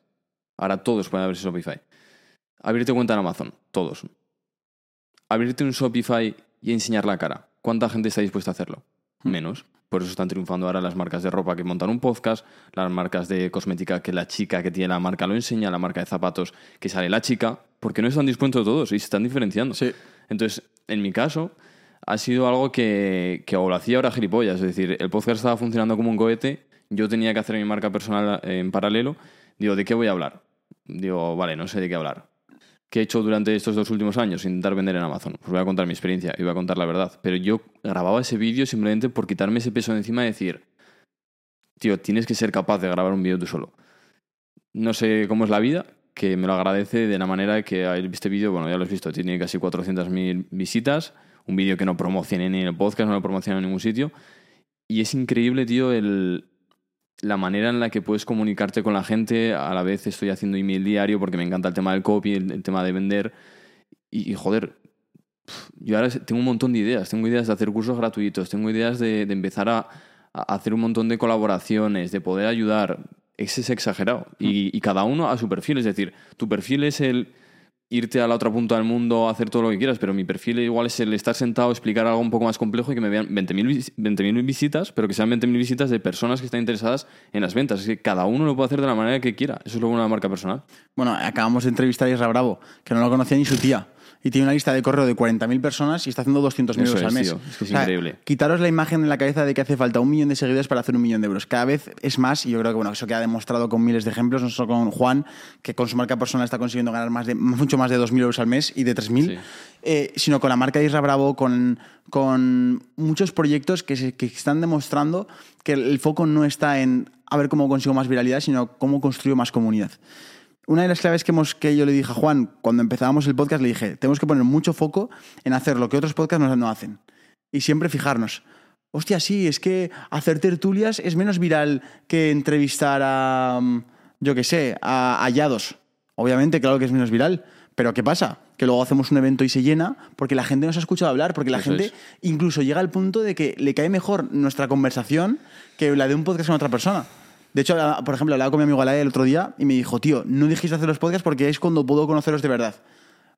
Ahora todos pueden abrirse Shopify. Abrirte cuenta en Amazon, todos. Abrirte un Shopify y enseñar la cara. ¿Cuánta gente está dispuesta a hacerlo? Menos. Por eso están triunfando ahora las marcas de ropa que montan un podcast, las marcas de cosmética que la chica que tiene la marca lo enseña, la marca de zapatos que sale la chica, porque no están dispuestos todos y se están diferenciando.
Sí.
Entonces, en mi caso, ha sido algo que, que o lo hacía ahora gilipollas. Es decir, el podcast estaba funcionando como un cohete, yo tenía que hacer mi marca personal en paralelo. Digo, ¿de qué voy a hablar? Digo, vale, no sé de qué hablar. ¿Qué he hecho durante estos dos últimos años? Intentar vender en Amazon. Pues voy a contar mi experiencia y voy a contar la verdad. Pero yo grababa ese vídeo simplemente por quitarme ese peso de encima y decir, tío, tienes que ser capaz de grabar un vídeo tú solo. No sé cómo es la vida, que me lo agradece de la manera que este vídeo, bueno, ya lo has visto, tiene casi 400.000 visitas, un vídeo que no promocioné ni en el podcast, no lo promocioné en ningún sitio. Y es increíble, tío, el, la manera en la que puedes comunicarte con la gente. A la vez estoy haciendo email diario porque me encanta el tema del copy, el, tema de vender. Y, joder, yo ahora tengo un montón de ideas. Tengo ideas de hacer cursos gratuitos, tengo ideas de, empezar a, hacer un montón de colaboraciones, de poder ayudar. Ese es exagerado. Y cada uno a su perfil. Es decir, tu perfil es el irte a la otra punta del mundo hacer todo lo que quieras, pero mi perfil igual es el estar sentado, explicar algo un poco más complejo y que me vean 20.000 20 visitas, pero que sean 20.000 visitas de personas que están interesadas en las ventas. Es que cada uno lo puede hacer de la manera que quiera. Eso es lo bueno de la marca personal.
Bueno, acabamos de entrevistar a Isra Bravo, que no lo conocía ni su tía. Y tiene una lista de correo de 40.000 personas y está haciendo 200.000 euros
es,
al mes.
Es que es o sea, increíble.
Quitaros la imagen en la cabeza de que hace falta un millón de seguidores para hacer un millón de euros. Cada vez es más, y yo creo que bueno, eso queda demostrado con miles de ejemplos, no solo con Juan, que con su marca personal está consiguiendo ganar más de, mucho más de 2.000 euros al mes y de 3.000, sí. eh, sino con la marca de Isra Bravo, con, con muchos proyectos que, se, que están demostrando que el foco no está en a ver cómo consigo más viralidad, sino cómo construyo más comunidad. Una de las claves que, hemos, que yo le dije a Juan cuando empezábamos el podcast, le dije, tenemos que poner mucho foco en hacer lo que otros podcasts no, no hacen. Y siempre fijarnos. Hostia, sí, es que hacer tertulias es menos viral que entrevistar a, yo qué sé, a hallados. Obviamente, claro que es menos viral. Pero ¿qué pasa? Que luego hacemos un evento y se llena porque la gente nos ha escuchado hablar, porque la
Eso
gente
es.
incluso llega al punto de que le cae mejor nuestra conversación que la de un podcast con otra persona. De hecho, por ejemplo, hablaba con mi amigo Alaya el otro día y me dijo, tío, no dijiste hacer los podcasts porque es cuando puedo conoceros de verdad.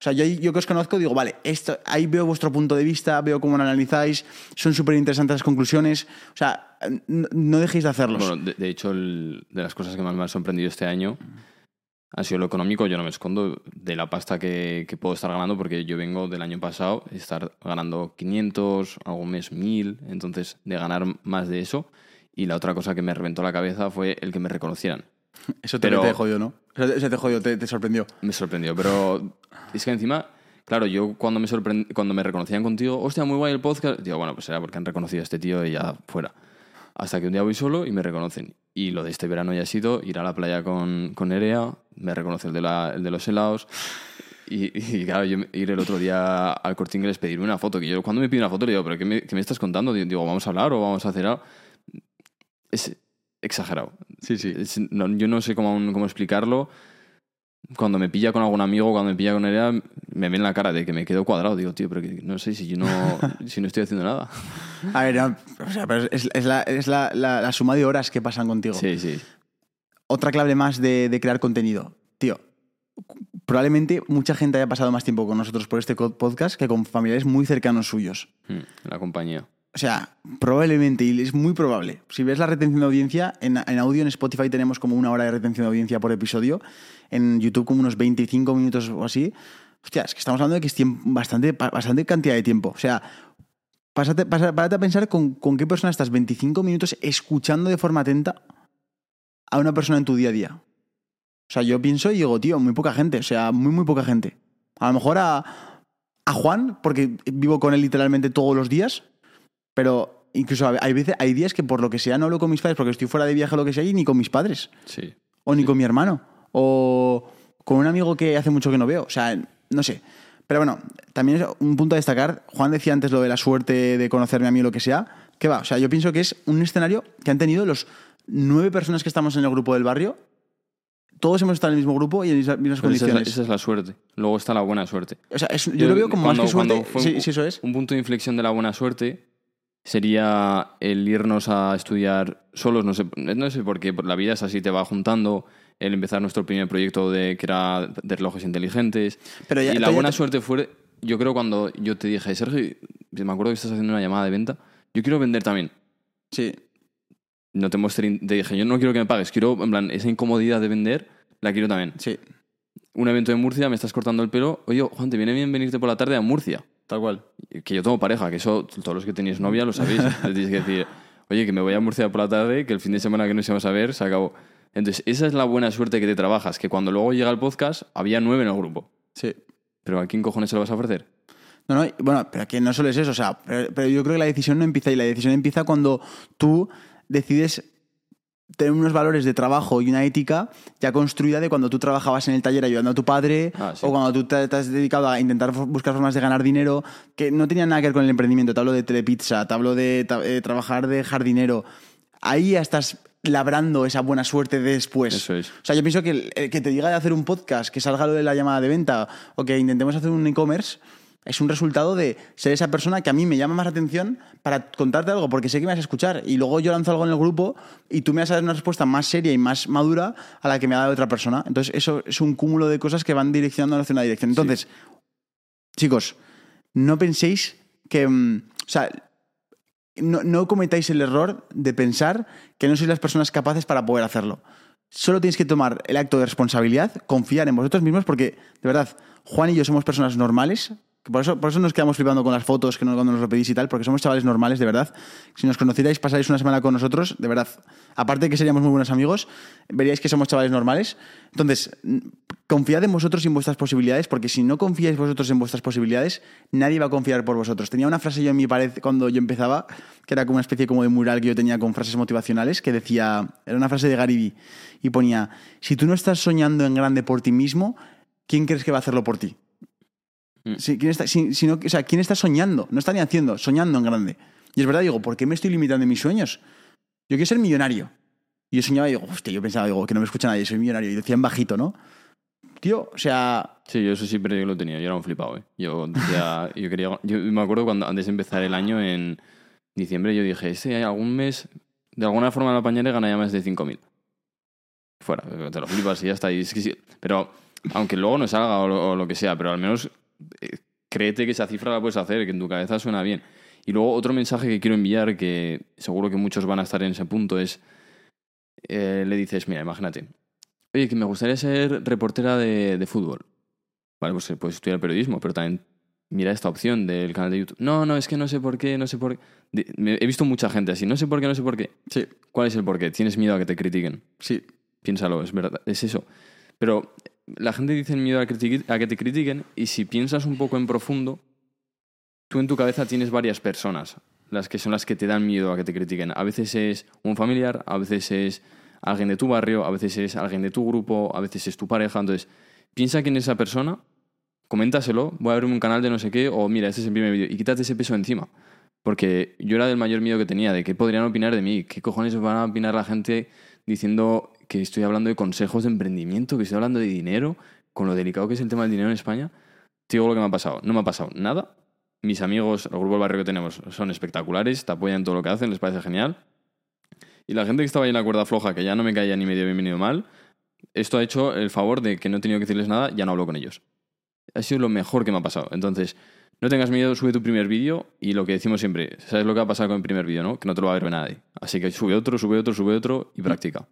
O sea, yo, yo que os conozco digo, vale, esto, ahí veo vuestro punto de vista, veo cómo lo analizáis, son súper interesantes las conclusiones. O sea, no, no dejéis de hacerlos.
De, hecho, de las cosas que más me han sorprendido este año ha sido lo económico. Yo no me escondo de la pasta que, que puedo estar ganando porque yo vengo del año pasado estar ganando 500, algún mes 1000, entonces de ganar más de eso. Y la otra cosa que me reventó la cabeza fue el que me reconocieran.
Eso te,
pero-
te jodió, ¿no? Eso, eso te jodió, te, te sorprendió.
Me sorprendió, pero es que encima, claro, yo cuando me sorprend- cuando me reconocían contigo, hostia, muy guay el podcast, digo, bueno, pues será porque han reconocido a este tío y ya fuera. Hasta que un día voy solo y me reconocen. Y lo de este verano ya ha sido ir a la playa con, con Nerea, me reconoce el de, la- el de los helados. Y, y, claro, yo ir el otro día al Corte Inglés pedirme una foto, que yo cuando me pide una foto le digo, ¿pero qué me, qué me estás contando? Digo, ¿vamos a hablar o vamos a hacer algo? Es exagerado.
Sí, sí.
Es- no- yo no sé cómo, cómo explicarlo. Cuando me pilla con algún amigo, cuando me pilla con Nerea, me ven la cara de que me quedo cuadrado. Digo, tío, pero que no sé si yo no, si no estoy haciendo nada.
A ver, no, o sea, pero es, es la, es la- la- la suma de horas que pasan contigo.
Sí, sí.
Otra clave más de, de crear contenido. Tío, probablemente mucha gente haya pasado más tiempo con nosotros por este podcast que con familiares muy cercanos suyos.
Mm, La compañía.
O sea, probablemente, y es muy probable. Si ves la retención de audiencia, en, en audio en Spotify tenemos como una hora de retención de audiencia por episodio, en YouTube como unos 25 minutos o así. Hostia, es que estamos hablando de que es bastante, bastante cantidad de tiempo. O sea, pásate, párate a pensar con, con qué persona estás 25 minutos escuchando de forma atenta a una persona en tu día a día. O sea, yo pienso y digo, tío, muy poca gente, o sea, muy, muy poca gente. A lo mejor a, a Juan, porque vivo con él literalmente todos los días, pero incluso hay veces, hay días que por lo que sea no hablo con mis padres porque estoy fuera de viaje o lo que sea y ni con mis padres.
Sí.
O ni con mi hermano. O con un amigo que hace mucho que no veo. O sea, no sé. Pero bueno, también es un punto a destacar. Juan decía antes lo de la suerte de conocerme a mí o lo que sea. Que va, o sea, yo pienso que es un escenario que han tenido los nueve personas que estamos en el grupo del barrio. Todos hemos estado en el mismo grupo y en las mismas
Pero esa, es la,
condiciones.
esa es la suerte. Luego está la buena suerte.
O sea, es- yo, lo veo como
Cuando-
más que suerte.
fue
Sí,
un-
sí, eso es.
Un punto de inflexión de la buena suerte sería el irnos a estudiar solos, no sé, no sé por qué, la vida es así, te va juntando, el empezar nuestro primer proyecto de que era de relojes inteligentes.
Pero ya-
y la
ya
buena
te-
suerte fue, yo creo cuando yo te dije, Sergio, me acuerdo que estás haciendo una llamada de venta, yo quiero vender también.
Sí.
No te mostré, te dije, yo no quiero que me pagues, quiero, en plan, esa incomodidad de vender, la quiero también.
Sí.
Un evento en Murcia, me estás cortando el pelo, oye, Juan, ¿te viene bien venirte por la tarde a Murcia?
Tal cual.
que yo tengo pareja, que eso todos los que tenéis novia lo sabéis. Le tienes que decir, oye, que me voy a Murcia por la tarde, que el fin de semana que nos íbamos a ver se acabó. Entonces, esa es la buena suerte que te trabajas, que cuando luego llega el podcast había nueve en el grupo.
Sí.
Pero ¿a quién cojones se lo vas a ofrecer?
No, no, bueno, pero que no solo es eso, o sea, pero, pero yo creo que la decisión no empieza ahí, la decisión empieza cuando tú decides tener unos valores de trabajo y una ética ya construida de cuando tú trabajabas en el taller ayudando a tu padre
Ah, sí.
o cuando tú te, te has dedicado a intentar buscar formas de ganar dinero que no tenían nada que ver con el emprendimiento. Te hablo de telepizza, te hablo de ta- eh, trabajar de jardinero. Ahí ya estás labrando esa buena suerte de después.
Eso es.
O sea, yo pienso que el, el que te diga de hacer un podcast, que salga lo de la llamada de venta o que intentemos hacer un e-commerce, es un resultado de ser esa persona que a mí me llama más la atención para contarte algo, porque sé que me vas a escuchar. Y luego yo lanzo algo en el grupo y tú me vas a dar una respuesta más seria y más madura a la que me ha dado otra persona. Entonces, eso es un cúmulo de cosas que van direccionando hacia una dirección. Entonces, chicos, no penséis que. mm, o sea, no, no cometáis el error de pensar que no sois las personas capaces para poder hacerlo. Solo tenéis que tomar el acto de responsabilidad, confiar en vosotros mismos, porque, de verdad, Juan y yo somos personas normales. Por eso, por eso nos quedamos flipando con las fotos que no- cuando nos lo pedís y tal, porque somos chavales normales, de verdad. Si nos conocierais, pasaréis una semana con nosotros, de verdad. Aparte de que seríamos muy buenos amigos, veríais que somos chavales normales. Entonces, confiad en vosotros y en vuestras posibilidades, porque si no confiáis vosotros en vuestras posibilidades, nadie va a confiar por vosotros. Tenía una frase yo en mi pared cuando yo empezaba, que era como una especie como de mural que yo tenía con frases motivacionales, que decía, era una frase de Vee, y ponía, si tú no estás soñando en grande por ti mismo, ¿quién crees que va a hacerlo por ti?
Mm.
Si- ¿quién, está, si- si no- o sea, ¿quién está soñando? No está ni haciendo, soñando en grande. Y es verdad, digo, ¿por qué me estoy limitando en mis sueños? Yo quiero ser millonario. Y yo soñaba y digo, hostia, yo pensaba, digo, que no me escucha nadie, soy millonario. Y decía en bajito, ¿no? Tío, o sea,
Sí, yo eso siempre yo lo tenía, yo era un flipado, ¿eh? Yo, decía- yo quería... Yo me acuerdo cuando antes de empezar el año, en diciembre, yo dije, este algún mes, de alguna forma la pañera ganaría más de 5.000. fuera, te lo flipas y ya está. Y es que sí- pero aunque luego no salga o lo, o lo que sea, pero al menos eh, créete que esa cifra la puedes hacer, que en tu cabeza suena bien. Y luego otro mensaje que quiero enviar, que seguro que muchos van a estar en ese punto, es, eh, le dices, mira, imagínate, oye, que me gustaría ser reportera de, de fútbol. Vale, pues eh, puedes estudiar periodismo, pero también mira esta opción del canal de YouTube. No, no, es que no sé por qué, no sé por qué. He visto mucha gente así, no sé por qué, no sé por qué.
Sí,
¿Cuál es el por qué? Tienes miedo a que te critiquen.
sí.
Piénsalo, es verdad, es eso. Pero la gente dice miedo a, que te critiquen y si piensas un poco en profundo, tú en tu cabeza tienes varias personas, las que son las que te dan miedo a que te critiquen. A veces es un familiar, a veces es alguien de tu barrio, a veces es alguien de tu grupo, a veces es tu pareja. Entonces, piensa quién es esa persona, coméntaselo, voy a abrir un canal de no sé qué, o mira, este es el primer vídeo, y quítate ese peso encima. Porque yo era del mayor miedo que tenía, de qué podrían opinar de mí, qué cojones van a opinar la gente diciendo que estoy hablando de consejos de emprendimiento, que estoy hablando de dinero, con lo delicado que es el tema del dinero en España. Te digo lo que me ha pasado. No me ha pasado nada. Mis amigos, el grupo del barrio que tenemos, son espectaculares, te apoyan todo lo que hacen, les parece genial. Y la gente que estaba ahí en la cuerda floja, que ya no me caía ni medio bien ni mal, esto ha hecho el favor de que no he tenido que decirles nada, ya no hablo con ellos. Ha sido lo mejor que me ha pasado. Entonces, no tengas miedo, sube tu primer vídeo y lo que decimos siempre, ¿sabes lo que va a pasar con el primer vídeo, no? Que no te lo va a ver nadie. Así que sube otro, sube otro, sube otro y practica.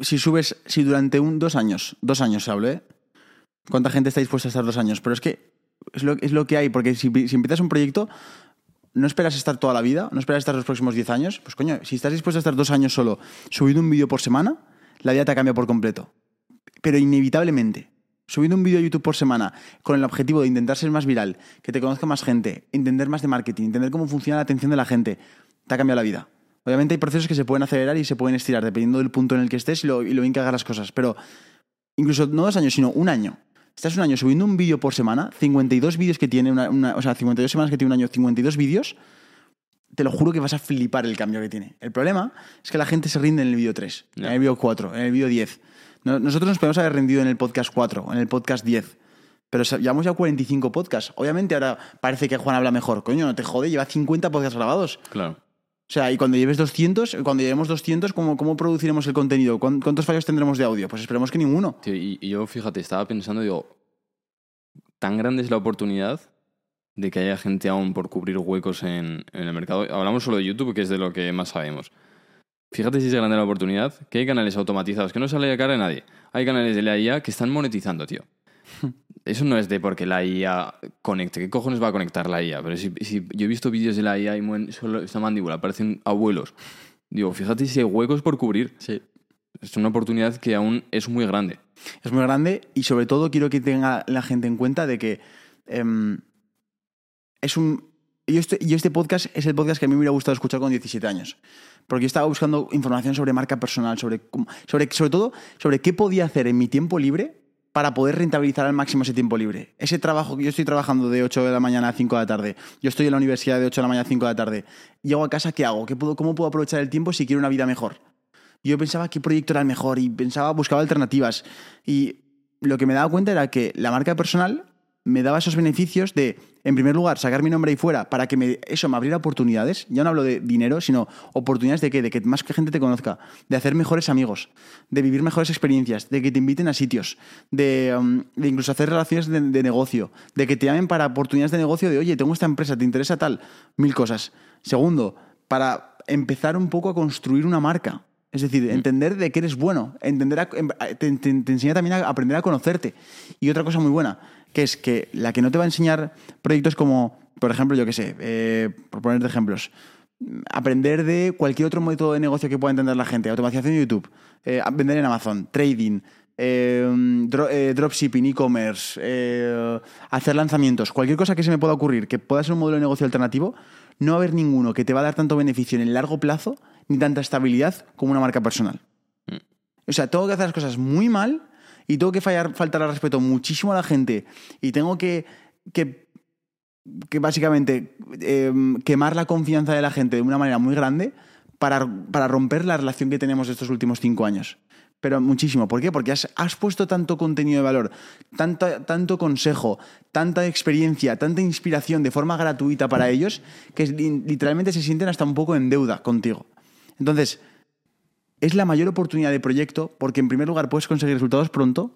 Si subes, si durante un, dos años, dos años se hablo, ¿eh? ¿Cuánta gente está dispuesta a estar dos años? Pero es que es lo, es lo que hay, porque si, si empiezas un proyecto, no esperas estar toda la vida, no esperas estar los próximos diez años. Pues coño, si estás dispuesto a estar dos años solo subiendo un vídeo por semana, la vida te cambia por completo. Pero inevitablemente. Subiendo un vídeo a YouTube por semana con el objetivo de intentar ser más viral, que te conozca más gente, entender más de marketing, entender cómo funciona la atención de la gente, te ha cambiado la vida. Obviamente hay procesos que se pueden acelerar y se pueden estirar dependiendo del punto en el que estés y lo, y lo bien que hagas las cosas. Pero incluso no dos años, sino un año. Estás un año subiendo un vídeo por semana, 52 vídeos que tiene, una, una- o sea, 52 semanas que tiene un año, 52 vídeos, te lo juro que vas a flipar el cambio que tiene. El problema es que la gente se rinde en el vídeo 3, en el vídeo 4, en el vídeo 10. No- Nosotros nos podemos haber rendido en el podcast 4, en el podcast 10. Pero llevamos ya 45 podcasts. Obviamente ahora parece que Juan habla mejor. Coño, no te jode, lleva 50 podcasts grabados.
Claro.
O sea, y cuando lleves 200, cuando llevemos 200, ¿cómo, cómo produciremos el contenido? ¿Cuán- ¿Cuántos fallos tendremos de audio? Pues esperemos que ninguno.
Tío, y, y yo, fíjate, estaba pensando, digo, tan grande es la oportunidad de que haya gente aún por cubrir huecos en, en el mercado. Hablamos solo de YouTube, que es de lo que más sabemos. Fíjate si es grande la oportunidad, que hay canales automatizados que no sale de cara a nadie. Hay canales de la IA que están monetizando, tío. Eso no es de porque la IA conecte. ¿Qué cojones va a conectar la IA? Pero si, si yo he visto vídeos de la IA y mueven solo esta mandíbula, parecen abuelos. Digo, fíjate si hay huecos por cubrir.
Sí.
Es una oportunidad que aún es muy grande.
Es muy grande y sobre todo quiero que tenga la gente en cuenta de que em, es un... Yo este, yo este podcast es el podcast que a mí me hubiera gustado escuchar con 17 años. Porque yo estaba buscando información sobre marca personal, sobre, sobre, sobre todo sobre qué podía hacer en mi tiempo libre para poder rentabilizar al máximo ese tiempo libre. Ese trabajo que yo estoy trabajando de 8 de la mañana a 5 de la tarde, yo estoy en la universidad de 8 de la mañana a 5 de la tarde, llego a casa, ¿qué hago? ¿Qué puedo, ¿Cómo puedo aprovechar el tiempo si quiero una vida mejor? Yo pensaba qué proyecto era el mejor y pensaba, buscaba alternativas. Y lo que me daba cuenta era que la marca personal me daba esos beneficios de, en primer lugar, sacar mi nombre ahí fuera para que me, eso me abriera oportunidades. Ya no hablo de dinero, sino oportunidades de qué? De que más que gente te conozca, de hacer mejores amigos, de vivir mejores experiencias, de que te inviten a sitios, de, um, de incluso hacer relaciones de, de negocio, de que te llamen para oportunidades de negocio de, oye, tengo esta empresa, ¿te interesa tal? Mil cosas. Segundo, para empezar un poco a construir una marca. Es decir, entender de que eres bueno, entender a- em- a- te, te- te enseña también a aprender a conocerte. Y otra cosa muy buena, que es que la que no te va a enseñar proyectos como, por ejemplo, yo qué sé, eh, por ponerte ejemplos, aprender de cualquier otro método de negocio que pueda entender la gente, automatización de YouTube, eh, vender en Amazon, trading, eh, dro- eh, dropshipping, e-commerce, eh, hacer lanzamientos, cualquier cosa que se me pueda ocurrir que pueda ser un modelo de negocio alternativo, no va a haber ninguno que te va a dar tanto beneficio en el largo plazo ni tanta estabilidad como una marca personal. O sea, tengo que hacer las cosas muy mal y tengo que fallar, faltar al respeto muchísimo a la gente y tengo que, que, que básicamente eh, quemar la confianza de la gente de una manera muy grande para, para romper la relación que tenemos estos últimos cinco años. Pero muchísimo. ¿Por qué? Porque has, has puesto tanto contenido de valor, tanta, tanto consejo, tanta experiencia, tanta inspiración de forma gratuita para ellos, que li- literalmente se sienten hasta un poco en deuda contigo. Entonces, es la mayor oportunidad de proyecto porque en primer lugar puedes conseguir resultados pronto,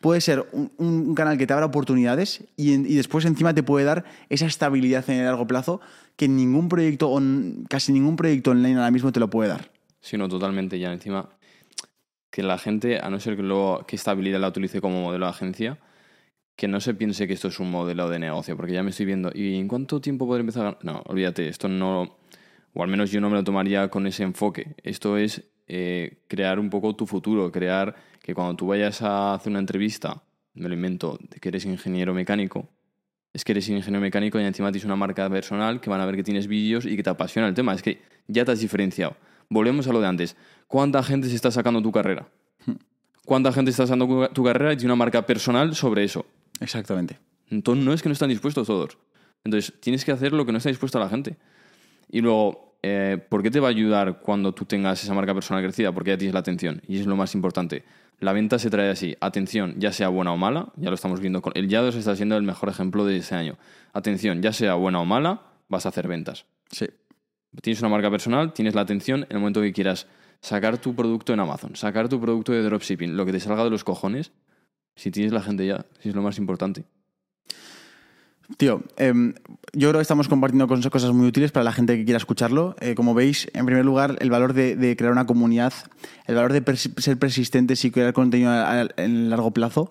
puede ser un, canal que te abra oportunidades y, después encima te puede dar esa estabilidad en el largo plazo que ningún proyecto, casi ningún proyecto online ahora mismo te lo puede dar.
Sí, no, totalmente. Ya encima, que la gente, a no ser que luego que esta habilidad la utilice como modelo de agencia, que no se piense que esto es un modelo de negocio, porque ya me estoy viendo, ¿y en cuánto tiempo podré empezar a? No, olvídate, esto no, o al menos yo no me lo tomaría con ese enfoque. Esto es eh, crear un poco tu futuro, crear que cuando tú vayas a hacer una entrevista, me lo invento, de que eres ingeniero mecánico, es que eres ingeniero mecánico y encima tienes una marca personal que van a ver que tienes vídeos y que te apasiona el tema. Es que ya te has diferenciado. Volvemos a lo de antes. ¿Cuánta gente se está sacando tu carrera? ¿Cuánta gente está sacando tu carrera y tiene una marca personal sobre eso?
Exactamente.
Entonces no es que no están dispuestos todos. Entonces tienes que hacer lo que no está dispuesta la gente. Y luego, eh, ¿por qué te va a ayudar cuando tú tengas esa marca personal crecida? Porque ya tienes la atención. Y es lo más importante. La venta se trae así. Atención, ya sea buena o mala. Ya lo estamos viendo. Con... El Yados está siendo el mejor ejemplo de ese año. Atención, ya sea buena o mala, vas a hacer ventas.
Sí.
Tienes una marca personal, tienes la atención en el momento que quieras sacar tu producto en Amazon, sacar tu producto de dropshipping, lo que te salga de los cojones. Si tienes la gente ya, si es lo más importante.
Tío, em, yo creo que estamos compartiendo cosas muy útiles para la gente que quiera escucharlo. Eh, como veis, en primer lugar, el valor de, crear una comunidad, el valor de persi- ser persistentes y crear contenido en largo plazo.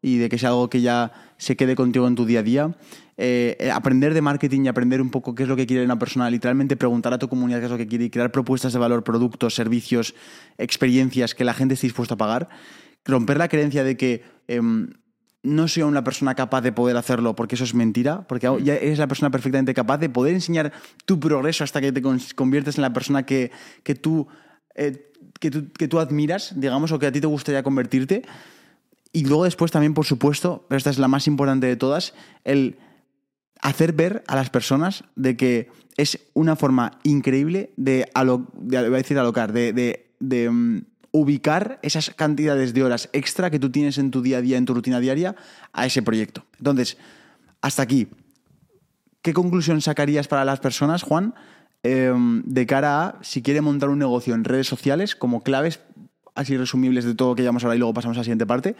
Y de que sea algo que ya se quede contigo en tu día a día. Eh, eh, aprender de marketing y aprender un poco qué es lo que quiere una persona, literalmente preguntar a tu comunidad qué es lo que quiere y crear propuestas de valor, productos, servicios, experiencias que la gente esté dispuesta a pagar. Romper la creencia de que em, no soy una persona capaz de poder hacerlo, porque eso es mentira, porque ya eres la persona perfectamente capaz de poder enseñar tu progreso hasta que te con- conviertes en la persona que, que tú, eh, que, tú, que tú admiras, digamos, o que a ti te gustaría convertirte. Y luego después también, por supuesto, pero esta es la más importante de todas, el hacer ver a las personas de que es una forma increíble de, alo- de iba a decir alocar, de, de- mm, ubicar esas cantidades de horas extra que tú tienes en tu día a día, en tu rutina diaria, a ese proyecto. Entonces, hasta aquí. ¿Qué conclusión sacarías para las personas, Juan, eh, de cara a si quiere montar un negocio en redes sociales como claves así resumibles de todo que llevamos ahora y luego pasamos a la siguiente parte?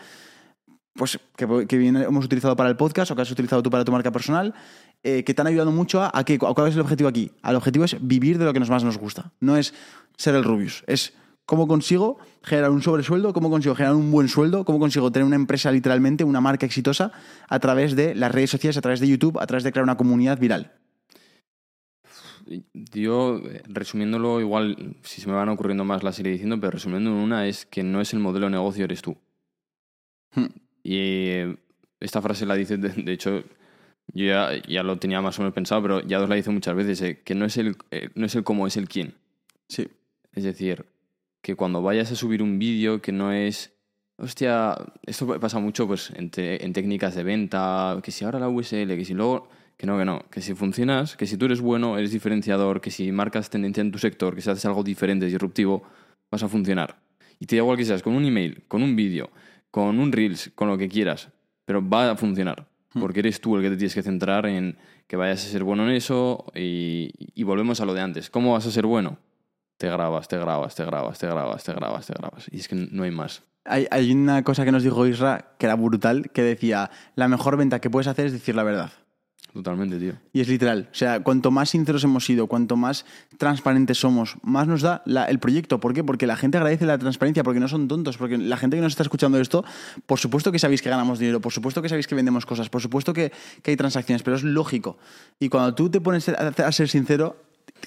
Pues que, que bien hemos utilizado para el podcast o que has utilizado tú para tu marca personal, eh, que te han ayudado mucho a, a qué? ¿A ¿Cuál es el objetivo aquí? El objetivo es vivir de lo que nos más nos gusta. No es ser el Rubius. Es cómo consigo generar un sobresueldo, cómo consigo generar un buen sueldo, cómo consigo tener una empresa literalmente, una marca exitosa a través de las redes sociales, a través de YouTube, a través de crear una comunidad viral.
Yo, eh, resumiéndolo, igual, si se me van ocurriendo más las iré diciendo, pero resumiendo en una es que no es el modelo de negocio, eres tú.
Hmm.
Y eh, esta frase la dice, de, de hecho, yo ya, ya lo tenía más o menos pensado, pero ya os la dice muchas veces, eh, que no es, el, eh, no es el cómo, es el quién.
Sí.
Es decir, que cuando vayas a subir un vídeo que no es... Hostia, esto pasa mucho pues, en, te- en técnicas de venta, que si ahora la USL, que si luego... Que no, que no, que si funcionas, que si tú eres bueno, eres diferenciador, que si marcas tendencia en tu sector, que si haces algo diferente, disruptivo, vas a funcionar. Y te da igual que seas con un email, con un vídeo, con un Reels, con lo que quieras, pero va a funcionar. Porque eres tú el que te tienes que centrar en que vayas a ser bueno en eso y, y volvemos a lo de antes. ¿Cómo vas a ser bueno? Te grabas, te grabas, te grabas, te grabas, te grabas, te grabas. Y es que no hay más.
Hay, hay una cosa que nos dijo Isra que era brutal, que decía, la mejor venta que puedes hacer es decir la verdad.
Totalmente, tío.
Y es literal. O sea, cuanto más sinceros hemos sido, cuanto más transparentes somos, más nos da la- el proyecto. ¿Por qué? Porque la gente agradece la transparencia, porque no son tontos, porque la gente que nos está escuchando esto, por supuesto que sabéis que ganamos dinero, por supuesto que sabéis que vendemos cosas, por supuesto que, que hay transacciones, pero es lógico. Y cuando tú te pones a, a ser sincero,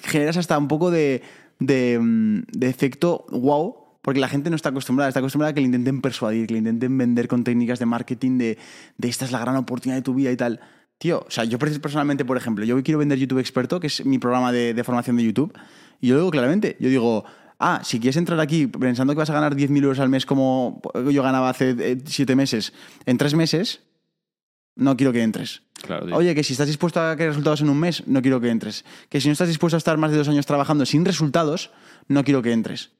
generas hasta un poco de, de, mm, de efecto wow. Porque la gente no está acostumbrada, está acostumbrada a que le intenten persuadir, que le intenten vender con técnicas de marketing de, de esta es la gran oportunidad de tu vida y tal. Tío, o sea, yo personalmente, por ejemplo, yo quiero vender YouTube Experto, que es mi programa de, de formación de YouTube, y yo lo digo claramente, yo digo, Ah, si quieres entrar aquí pensando que vas a ganar 10.000 euros al mes como yo ganaba hace 7 meses, en 3 meses, no quiero que entres.
Claro, tío.
Oye, que si estás dispuesto a que resultados en un mes, no quiero que entres. Que si no estás dispuesto a estar más de dos años trabajando sin resultados, no quiero que entres.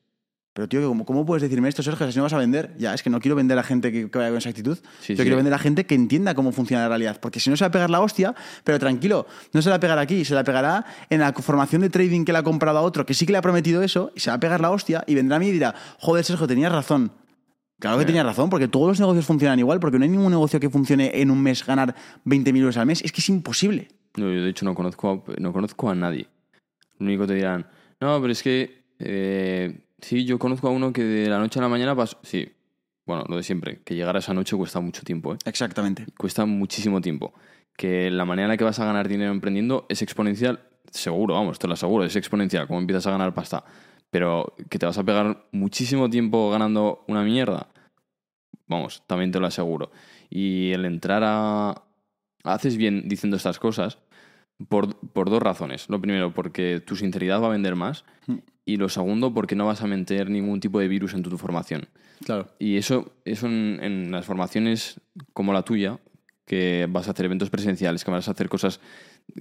Pero, tío, ¿cómo, cómo puedes decirme esto, Sergio? Si no vas a vender. Ya, es que no quiero vender a gente que, que vaya con esa actitud.
Sí,
yo
sí.
quiero vender a gente que entienda cómo funciona la realidad. Porque si no se va a pegar la hostia, pero tranquilo, no se la pegará aquí, se la pegará en la formación de trading que le ha comprado a otro, que sí que le ha prometido eso, y se va a pegar la hostia, y vendrá a mí y dirá, joder, Sergio, tenías razón. Claro que tenías razón, porque todos los negocios funcionan igual, porque no hay ningún negocio que funcione en un mes ganar 20.000 euros al mes. Es que es imposible.
No, yo de hecho no conozco a, no conozco a nadie. Lo único te dirán, no, pero es que eh, sí, yo conozco a uno que de la noche a la mañana pasó. Sí, bueno, lo de siempre, que llegar a esa noche cuesta mucho tiempo, ¿eh?
Exactamente.
Cuesta muchísimo tiempo. Que la manera en la que vas a ganar dinero emprendiendo es exponencial, seguro, vamos, te lo aseguro, es exponencial, como empiezas a ganar pasta. Pero que te vas a pegar muchísimo tiempo ganando una mierda, vamos, también te lo aseguro. Y el entrar a... Haces bien diciendo estas cosas por, por dos razones. Lo primero, porque tu sinceridad va a vender más. Y lo segundo, porque no vas a meter ningún tipo de virus en tu, tu formación.
Claro.
Y eso, eso en, en las formaciones como la tuya, que vas a hacer eventos presenciales, que vas a hacer cosas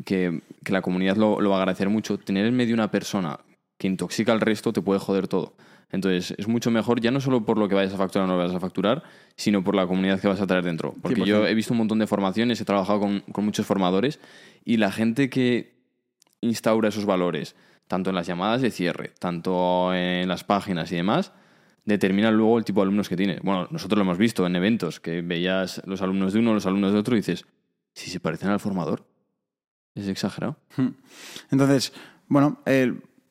que, que la comunidad lo, lo va a agradecer mucho, tener en medio una persona que intoxica al resto te puede joder todo. Entonces, es mucho mejor, ya no solo por lo que vayas a facturar o no vayas a facturar, sino por la comunidad que vas a traer dentro. Porque yo
100%.
he visto un montón de formaciones, he trabajado con, con muchos formadores, y la gente que instaura esos valores, tanto en las llamadas de cierre, tanto en las páginas y demás, determina luego el tipo de alumnos que tienes. Bueno, nosotros lo hemos visto en eventos, que veías los alumnos de uno, los alumnos de otro, y dices, si se parecen al formador. Es exagerado.
Entonces, bueno,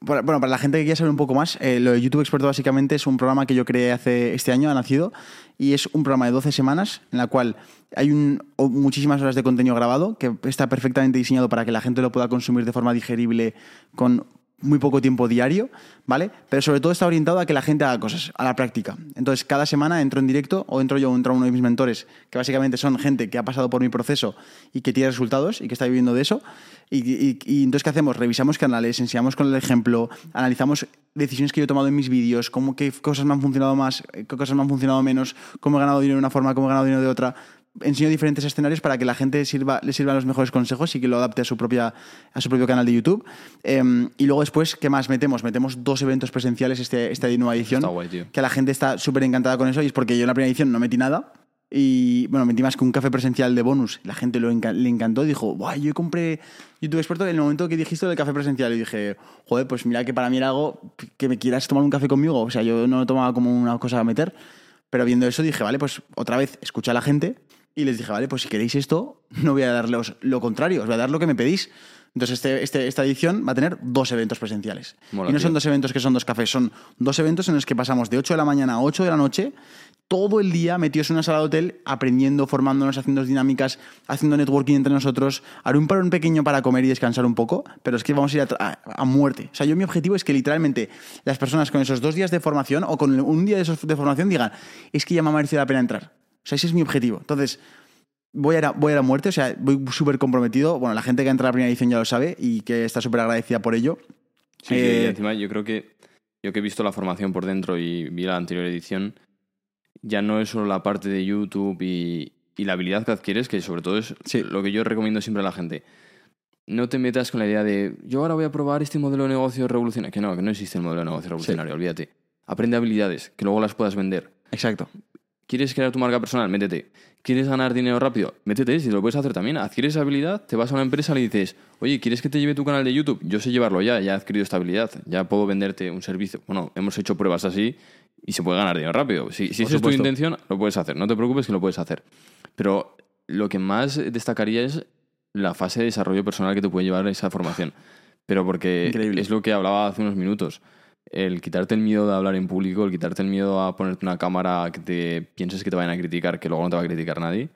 bueno, para la gente que quiera saber un poco más, eh, lo de YouTube Experto básicamente es un programa que yo creé hace este año, ha nacido, y es un programa de 12 semanas en la cual hay muchísimas horas de contenido grabado que está perfectamente diseñado para que la gente lo pueda consumir de forma digerible con muy poco tiempo diario, ¿vale? Pero sobre todo está orientado a que la gente haga cosas, a la práctica. Entonces, cada semana entro en directo o entro yo o entra uno de mis mentores, que básicamente son gente que ha pasado por mi proceso y que tiene resultados y que está viviendo de eso. Y, y- y entonces, ¿qué hacemos? Revisamos canales, enseñamos con el ejemplo, analizamos decisiones que yo he tomado en mis vídeos, cómo qué cosas me han funcionado más, qué cosas me han funcionado menos, cómo he ganado dinero de una forma, cómo he ganado dinero de otra enseño diferentes escenarios para que la gente sirva, le sirvan los mejores consejos y que lo adapte a su, propia, a su propio canal de YouTube. Eh, y luego después, ¿qué más metemos? Metemos dos eventos presenciales este, esta nueva edición.
Está guay, tío.
Que la gente está súper encantada con eso y es porque yo en la primera edición no metí nada. Y bueno, metí más que un café presencial de bonus. La gente lo enca- le encantó dijo, Buah, yo compré YouTube Experto en el momento que dijiste del café presencial. Y dije, joder, pues mira que para mí era algo que me quieras tomar un café conmigo. O sea, yo no lo tomaba como una cosa a meter. Pero viendo eso dije, vale, pues otra vez escucha a la gente y les dije, vale, pues si queréis esto, no voy a darles lo contrario, os voy a dar lo que me pedís. Entonces este, este- esta edición va a tener dos eventos presenciales.
Mola,
y no son
tío.
dos eventos que son dos cafés, son dos eventos en los que pasamos de 8 de la mañana a 8 de la noche, todo el día metidos en una sala de hotel, aprendiendo, formándonos, haciendo dinámicas, haciendo networking entre nosotros. Haré un parón pequeño para comer y descansar un poco, pero es que vamos a ir a, a- a muerte. O sea, yo mi objetivo es que literalmente las personas con esos dos días de formación o con un día de, esos de formación digan, es que ya me ha merecido la pena entrar. O sea, ese es mi objetivo. Entonces, voy a ir a, voy a, ir a muerte, o sea, voy súper comprometido. Bueno, la gente que entra a la primera edición ya lo sabe y que está súper agradecida por ello.
Sí, sí,
Eh,
y encima yo creo que yo que he visto la formación por dentro y vi la anterior edición, ya no es solo la parte de YouTube y, y la habilidad que adquieres, que sobre todo es
Sí.
lo que yo recomiendo siempre a la gente. No te metas con la idea de yo ahora voy a probar este modelo de negocio revolucionario. Que no, que no existe el modelo de negocio revolucionario, olvídate. Aprende habilidades, que luego las puedas vender.
Exacto.
¿Quieres crear tu marca personal? Métete. ¿Quieres ganar dinero rápido? Métete, si lo puedes hacer también. Adquieres esa habilidad, te vas a una empresa y le dices, oye, ¿quieres que te lleve tu canal de YouTube? Yo sé llevarlo ya, ya he adquirido esta habilidad, ya puedo venderte un servicio. Bueno, hemos hecho pruebas así y se puede ganar dinero rápido. Si, si esa es tu intención, lo puedes hacer. No te preocupes que lo puedes hacer. Pero lo que más destacaría es la fase de desarrollo personal que te puede llevar esa formación. Pero porque
Increíble.
es lo que hablaba hace unos minutos. El quitarte el miedo de hablar en público, el quitarte el miedo a ponerte una cámara que te pienses que te vayan a criticar, que luego no te va a criticar nadie,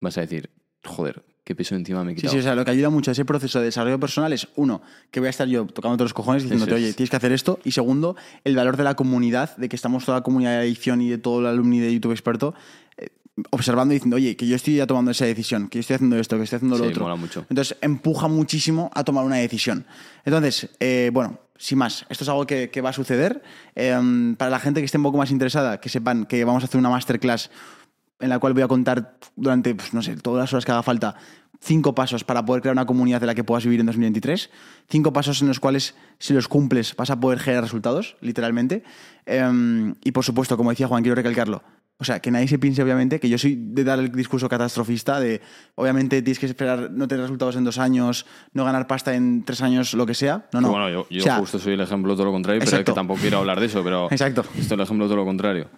vas a decir, joder, qué peso encima me he
Sí,
quitado.
sí, o sea, lo que ayuda mucho a ese proceso de desarrollo personal es, uno, que voy a estar yo tocando todos los cojones diciéndote,
es.
oye, tienes que hacer esto. Y segundo, el valor de la comunidad, de que estamos toda la comunidad de edición y de todo el alumni de YouTube experto, eh, observando y diciendo, oye, que yo estoy ya tomando esa decisión, que yo estoy haciendo esto, que estoy haciendo lo
Sí,
otro.
mola mucho.
Entonces, empuja muchísimo a tomar una decisión. Entonces, eh, bueno, sin más, esto es algo que, que va a suceder. Em, para la gente que esté un poco más interesada, que sepan que vamos a hacer una masterclass en la cual voy a contar durante, pues, no sé, todas las horas que haga falta, cinco pasos para poder crear una comunidad de la que puedas vivir en 2023. Cinco pasos en los cuales, si los cumples, vas a poder generar resultados, literalmente. Em, y por supuesto, como decía Juan, quiero recalcarlo. O sea, que nadie se piense, obviamente, que yo soy de dar el discurso catastrofista de, obviamente, tienes que esperar no tener resultados en dos años, no ganar pasta en tres años, lo que sea. No, no.
Bueno, yo, yo
O sea,
justo soy el ejemplo todo lo contrario, pero es
Exacto.
que tampoco quiero hablar de eso, pero
Exacto.
esto es el ejemplo todo lo contrario.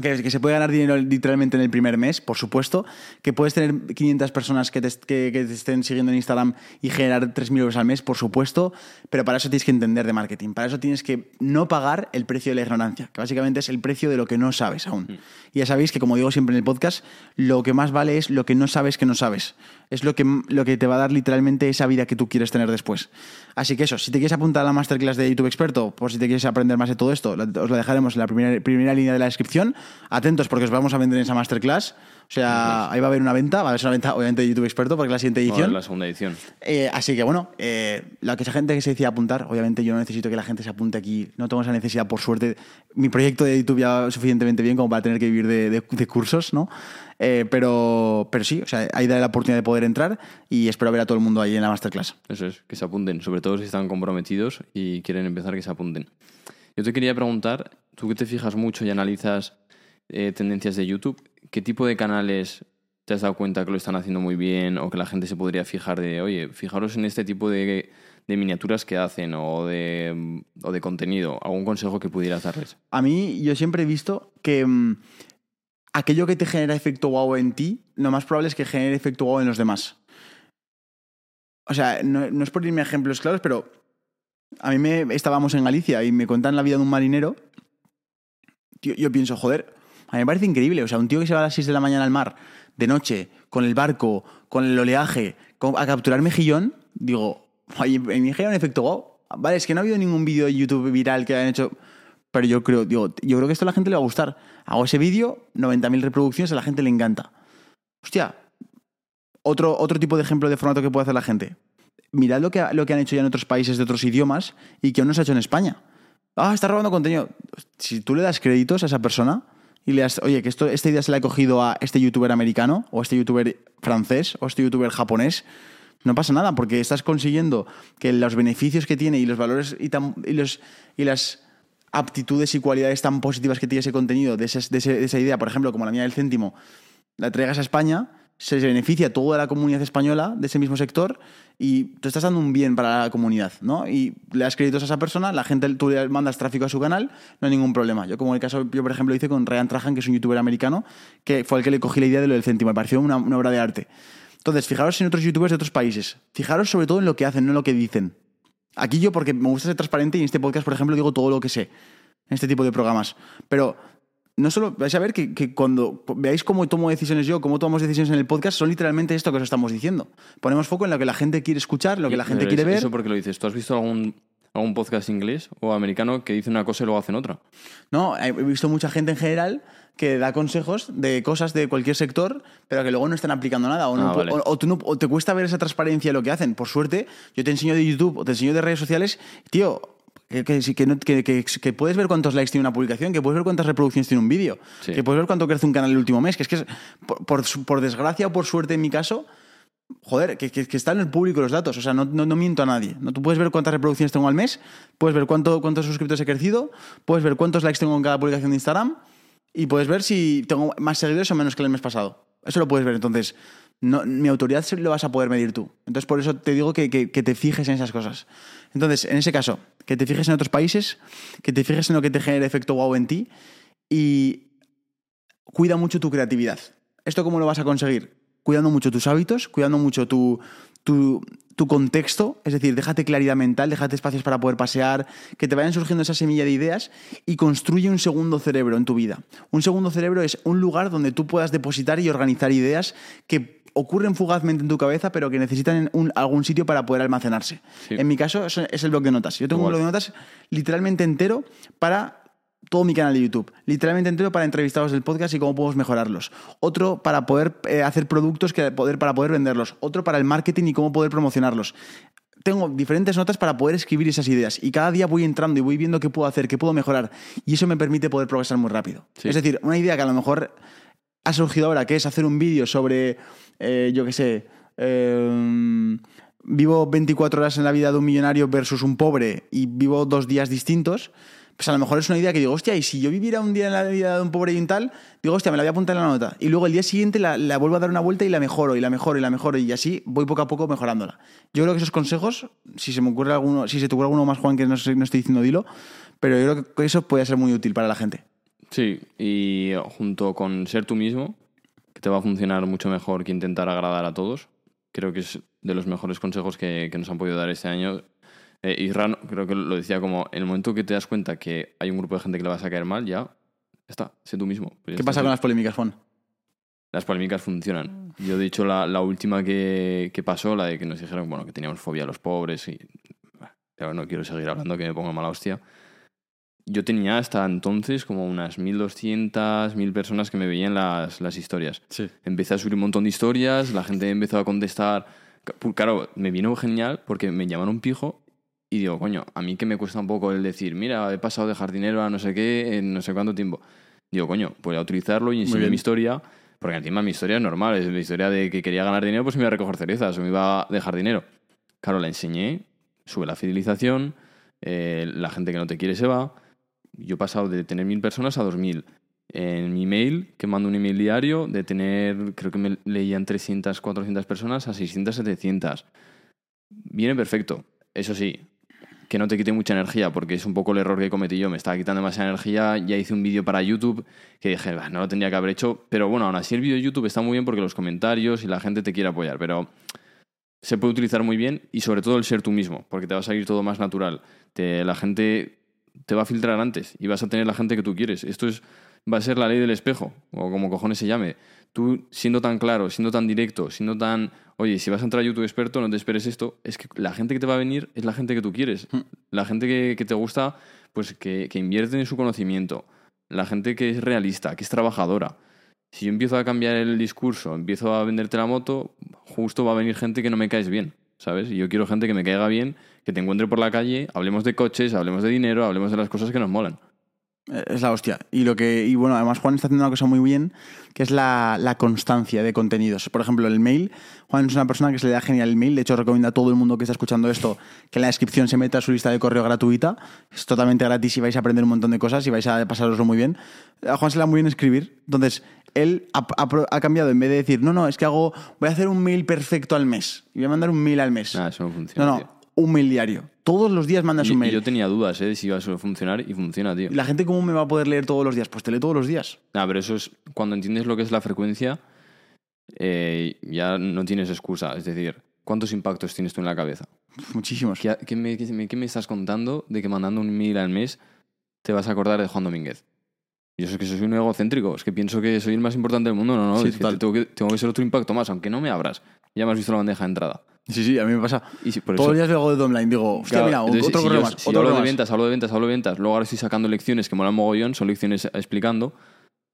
Que, que se puede ganar dinero literalmente en el primer mes, por supuesto. Que puedes tener 500 personas que te, que, que te estén siguiendo en Instagram y generar 3.000 euros al mes, por supuesto. Pero para eso tienes que entender de marketing. Para eso tienes que no pagar el precio de la ignorancia, que básicamente es el precio de lo que no sabes aún. Y ya sabéis que, como digo siempre en el podcast, lo que más vale es lo que no sabes que no sabes. Es lo que, lo que te va a dar literalmente esa vida que tú quieres tener después. Así que eso, si te quieres apuntar a la masterclass de YouTube Experto, por si te quieres aprender más de todo esto, os lo dejaremos en la primera, primera línea de la descripción. Atentos porque os vamos a vender en esa masterclass. O sea, ahí va a haber una venta, va a haber una venta obviamente de YouTube Experto porque es la siguiente edición.
la segunda edición.
Eh, así que bueno, eh, la que esa gente que se decida apuntar, obviamente yo no necesito que la gente se apunte aquí, no tengo esa necesidad, por suerte. Mi proyecto de YouTube ya va suficientemente bien como para tener que vivir de, de- de cursos, ¿no? Eh, pero, pero sí, o sea, ahí daré la oportunidad de poder entrar y espero ver a todo el mundo ahí en la masterclass.
Eso es, que se apunten, sobre todo si están comprometidos y quieren empezar, que se apunten. Yo te quería preguntar, tú que te fijas mucho y analizas eh, tendencias de YouTube, ¿qué tipo de canales te has dado cuenta que lo están haciendo muy bien o que la gente se podría fijar de, oye, fijaros en este tipo de, de miniaturas que hacen o de, o de contenido? ¿Algún consejo que pudieras darles?
A mí yo siempre he visto que mm, aquello que te genera efecto wow en ti, lo más probable es que genere efecto wow en los demás. O sea, no, no es por irme a ejemplos claros, pero a mí me estábamos en Galicia y me cuentan la vida de un marinero. Yo pienso, joder, a mí me parece increíble. O sea, un tío que se va a las 6 de la mañana al mar, de noche, con el barco, con el oleaje, a capturar mejillón, digo, oye, en mí genera un efecto wow. Vale, es que no ha habido ningún vídeo de YouTube viral que hayan hecho. Pero yo creo, digo, yo creo que esto a la gente le va a gustar. Hago ese vídeo, 90.000 reproducciones, a la gente le encanta. Hostia, otro, otro tipo de ejemplo de formato que puede hacer la gente. Mirad lo que, lo que han hecho ya en otros países de otros idiomas y que aún no se ha hecho en España. Ah, está robando contenido. Si tú le das créditos a esa persona y le das, oye, que esto, esta idea se la he cogido a este youtuber americano, o a este youtuber francés, o a este youtuber japonés, no pasa nada, porque estás consiguiendo que los beneficios que tiene y los valores y, las aptitudes y cualidades tan positivas que tiene ese contenido, de, esa idea, por ejemplo, como la mía del céntimo, la traigas a España, se beneficia toda la comunidad española de ese mismo sector y tú estás dando un bien para la comunidad, ¿no? Y le das créditos a esa persona, la gente, tú le mandas tráfico a su canal, no hay ningún problema. Yo, como el caso, yo por ejemplo hice con Ryan Trajan, que es un youtuber americano, que fue el que le cogí la idea de lo del céntimo, me pareció una, una obra de arte. Entonces, fijaros en otros youtubers de otros países, fijaros sobre todo en lo que hacen, no en lo que dicen. Aquí yo, porque me gusta ser transparente y en este podcast, por ejemplo, digo todo lo que sé en este tipo de programas. Pero no solo vais a ver que, que cuando veáis cómo tomo decisiones yo, cómo tomamos decisiones en el podcast, son literalmente esto que os estamos diciendo. Ponemos foco en lo que la gente quiere escuchar, lo que la gente quiere ver.
¿Eso porque lo dices? ¿Tú has visto algún, algún podcast inglés o americano que dice una cosa y luego hacen otra?
No, he visto mucha gente en general que da consejos de cosas de cualquier sector, pero que luego no están aplicando nada. O, no
Ah,
pu-
vale.
o- o tú no- o te cuesta ver esa transparencia de lo que hacen. Por suerte, yo te enseño de YouTube o te enseño de redes sociales, tío. Que, que, que, que- puedes ver cuántos likes tiene una publicación, que puedes ver cuántas reproducciones tiene un vídeo,
Sí.
que puedes ver cuánto crece un canal el último mes, que es que es, por, por desgracia o por suerte en mi caso, joder, que, están en el público los datos. O sea, no, miento a nadie. ¿no? Tú puedes ver cuántas reproducciones tengo al mes, puedes ver cuánto, cuántos suscriptores he crecido, puedes ver cuántos likes tengo en cada publicación de Instagram y puedes ver si tengo más seguidores o menos que el mes pasado. Eso lo puedes ver. Entonces, mi autoridad lo vas a poder medir tú. Entonces, por eso te digo que, te fijes en esas cosas. Entonces, en ese caso, que te fijes en otros países, que te fijes en lo que te genere efecto wow en ti y cuida mucho tu creatividad. ¿Esto cómo lo vas a conseguir? Cuidando mucho tus hábitos, cuidando mucho tu, tu, tu contexto, es decir, déjate claridad mental, déjate espacios para poder pasear, que te vayan surgiendo esa semilla de ideas y construye un segundo cerebro en tu vida. Un segundo cerebro es un lugar donde tú puedas depositar y organizar ideas que ocurren fugazmente en tu cabeza, pero que necesitan un- algún sitio para poder almacenarse.
Sí.
En mi caso es el blog de notas. Yo tengo
Igual.
un blog de notas literalmente entero para todo mi canal de YouTube. Literalmente entero para entrevistados del podcast y cómo podemos mejorarlos. Otro para poder eh, hacer productos que poder, para poder venderlos. Otro para el marketing y cómo poder promocionarlos. tengo diferentes notas para poder escribir esas ideas y cada día voy entrando y voy viendo qué puedo hacer, qué puedo mejorar y eso me permite poder progresar muy rápido.
Sí.
Es decir, una idea que a lo mejor ha surgido ahora, que es hacer un vídeo sobre, eh, yo qué sé, eh, vivo 24 horas en la vida de un millonario versus un pobre y vivo dos días distintos, pues a lo mejor es una idea que digo, hostia, y si yo viviera un día en la vida de un pobre y un tal, digo, hostia, me la voy a apuntar en la nota. Y luego el día siguiente la, la vuelvo a dar una vuelta y la mejoro, y la mejoro, y la mejoro, y así voy poco a poco mejorándola. Yo creo que esos consejos, si se me ocurre alguno, si se te ocurre alguno más, Juan, que no, no estoy diciendo, dilo, pero yo creo que eso puede ser muy útil para la gente.
Sí, y junto con ser tú mismo, que te va a funcionar mucho mejor que intentar agradar a todos. Creo que es de los mejores consejos que, que nos han podido dar este año. Eh, Isran, creo que lo decía como, en el momento que te das cuenta que hay un grupo de gente que le vas a caer mal, ya está, sé tú mismo. Pues
¿Qué pasa con las polémicas, Juan?
Las polémicas funcionan. Yo, de hecho, la, la última que, que pasó, la de que nos dijeron bueno, que teníamos fobia a los pobres y... Pero no quiero seguir hablando, que me pongo mala hostia. Yo tenía hasta entonces como unas 1.200, 1.000 personas que me veían las, las historias.
Sí.
Empecé a subir un montón de historias, la gente empezó a contestar. Claro, me vino genial porque me llamaron pijo y digo, coño, a mí que me cuesta un poco el decir, mira, he pasado de jardinero a no sé qué en no sé cuánto tiempo. Digo, coño, voy a utilizarlo y enseño mi historia, porque encima mi historia es normal, es la historia de que quería ganar dinero, pues me iba a recoger cerezas o me iba de jardinero. Claro, la enseñé, sube la fidelización, eh, la gente que no te quiere se va. Yo he pasado de tener mil personas a dos mil. En mi mail, que mando un email diario, de tener, creo que me leían 300, 400 personas a 600, 700. Viene perfecto. Eso sí, que no te quite mucha energía, porque es un poco el error que cometí yo. Me estaba quitando demasiada energía. Ya hice un vídeo para YouTube que dije, "Bah, no lo tendría que haber hecho. Pero bueno, aún así el vídeo de YouTube está muy bien porque los comentarios y la gente te quiere apoyar. Pero se puede utilizar muy bien y sobre todo el ser tú mismo, porque te va a salir todo más natural. Te- la gente te va a filtrar antes y vas a tener la gente que tú quieres. Esto es, va a ser la ley del espejo, o como cojones se llame. Tú siendo tan claro, siendo tan directo, siendo tan, oye, si vas a entrar a YouTube experto, no te esperes esto, es que la gente que te va a venir es la gente que tú quieres. La gente que, que te gusta, pues que, que invierte en su conocimiento. La gente que es realista, que es trabajadora. Si yo empiezo a cambiar el discurso, empiezo a venderte la moto, justo va a venir gente que no me caes bien, ¿sabes? Y yo quiero gente que me caiga bien, que te encuentre por la calle, hablemos de coches, hablemos de dinero, hablemos de las cosas que nos molan.
Eh, Es la hostia. Y lo que, y bueno, además Juan está haciendo una cosa muy bien, que es la, la constancia de contenidos. Por ejemplo, el mail. Juan es una persona que se le da genial el mail. De hecho, recomiendo a todo el mundo que está escuchando esto que en la descripción se meta a su lista de correo gratuita. Es totalmente gratis y vais a aprender un montón de cosas y vais a pasaroslo muy bien. A Juan se le da muy bien escribir. Entonces, él ha, ha pro- ha cambiado en vez de decir, no, no, es que hago, voy a hacer un mail perfecto al mes. Y voy a mandar un mail al mes.
Nada, eso no funciona.
no, no,
tío.
un mail diario. Todos los días mandas
Y,
un
y
mail.
yo tenía dudas ¿eh? de si iba a funcionar y funciona, tío.
¿Y la gente cómo me va a poder leer todos los días? Pues te lee todos los días.
Nah, pero eso es cuando entiendes lo que es la frecuencia, eh, ya no tienes excusa. Es decir, ¿cuántos impactos tienes tú en la cabeza?
Muchísimos.
¿Qué, qué me, qué me- qué me estás contando de que mandando un email al mes te vas a acordar de Juan Domínguez? Yo es que soy un egocéntrico, es que pienso que soy el más importante del mundo. No, no,
Sí,
es que tengo, que tengo que ser otro impacto más, aunque no me abras. Ya me has visto la bandeja de entrada.
Sí, sí, a mí me pasa.
Y si- por
Todos
eso-
los días luego de online digo, hostia,
Claro,
mira,
entonces,
otro
si
correo
yo,
más.
si
otro
hablo de
más.
ventas, hablo de ventas, hablo de ventas, luego ahora estoy sacando lecciones que molan mogollón, son lecciones explicando.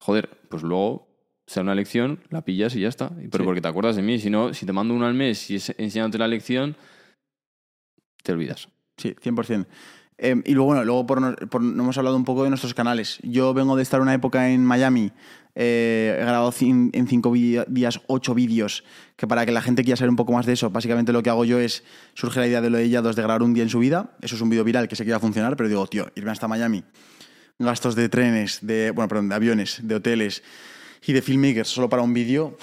Joder, pues luego sea una lección, la pillas y ya está. Pero
Sí.
porque te acuerdas de mí, si no, si te mando uno al mes y es enseñándote la lección, te olvidas.
Sí, 100%. Eh, y luego, bueno, luego por, por- no hemos hablado un poco de nuestros canales. Yo vengo de estar una época en Miami, eh, he grabado en cinco días ocho vídeos, que para que la gente quiera saber un poco más de eso, básicamente lo que hago yo es, surge la idea de lo de Yados de grabar un día en su vida, eso es un vídeo viral que sé que funcionar, pero digo, tío, irme hasta Miami, gastos de trenes, de, bueno, perdón, de aviones, de hoteles y de filmmakers solo para un vídeo,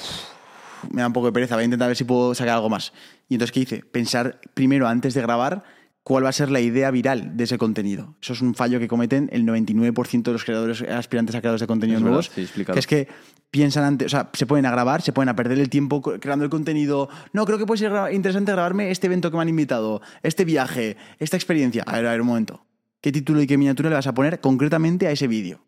me da un poco de pereza, voy a intentar ver si puedo sacar algo más. Y entonces, ¿qué hice? Pensar primero, antes de grabar, cuál va a ser la idea viral de ese contenido. Eso es un fallo que cometen el 99% de los creadores, aspirantes a creadores de contenido
Es verdad,
nuevos.
sí,
que es que piensan antes, o sea, se pueden a grabar, se pueden a perder el tiempo creando el contenido. No, creo que puede ser interesante grabarme este evento que me han invitado, este viaje, esta experiencia. A ver, a ver, un momento. ¿Qué título y qué miniatura le vas a poner concretamente a ese vídeo?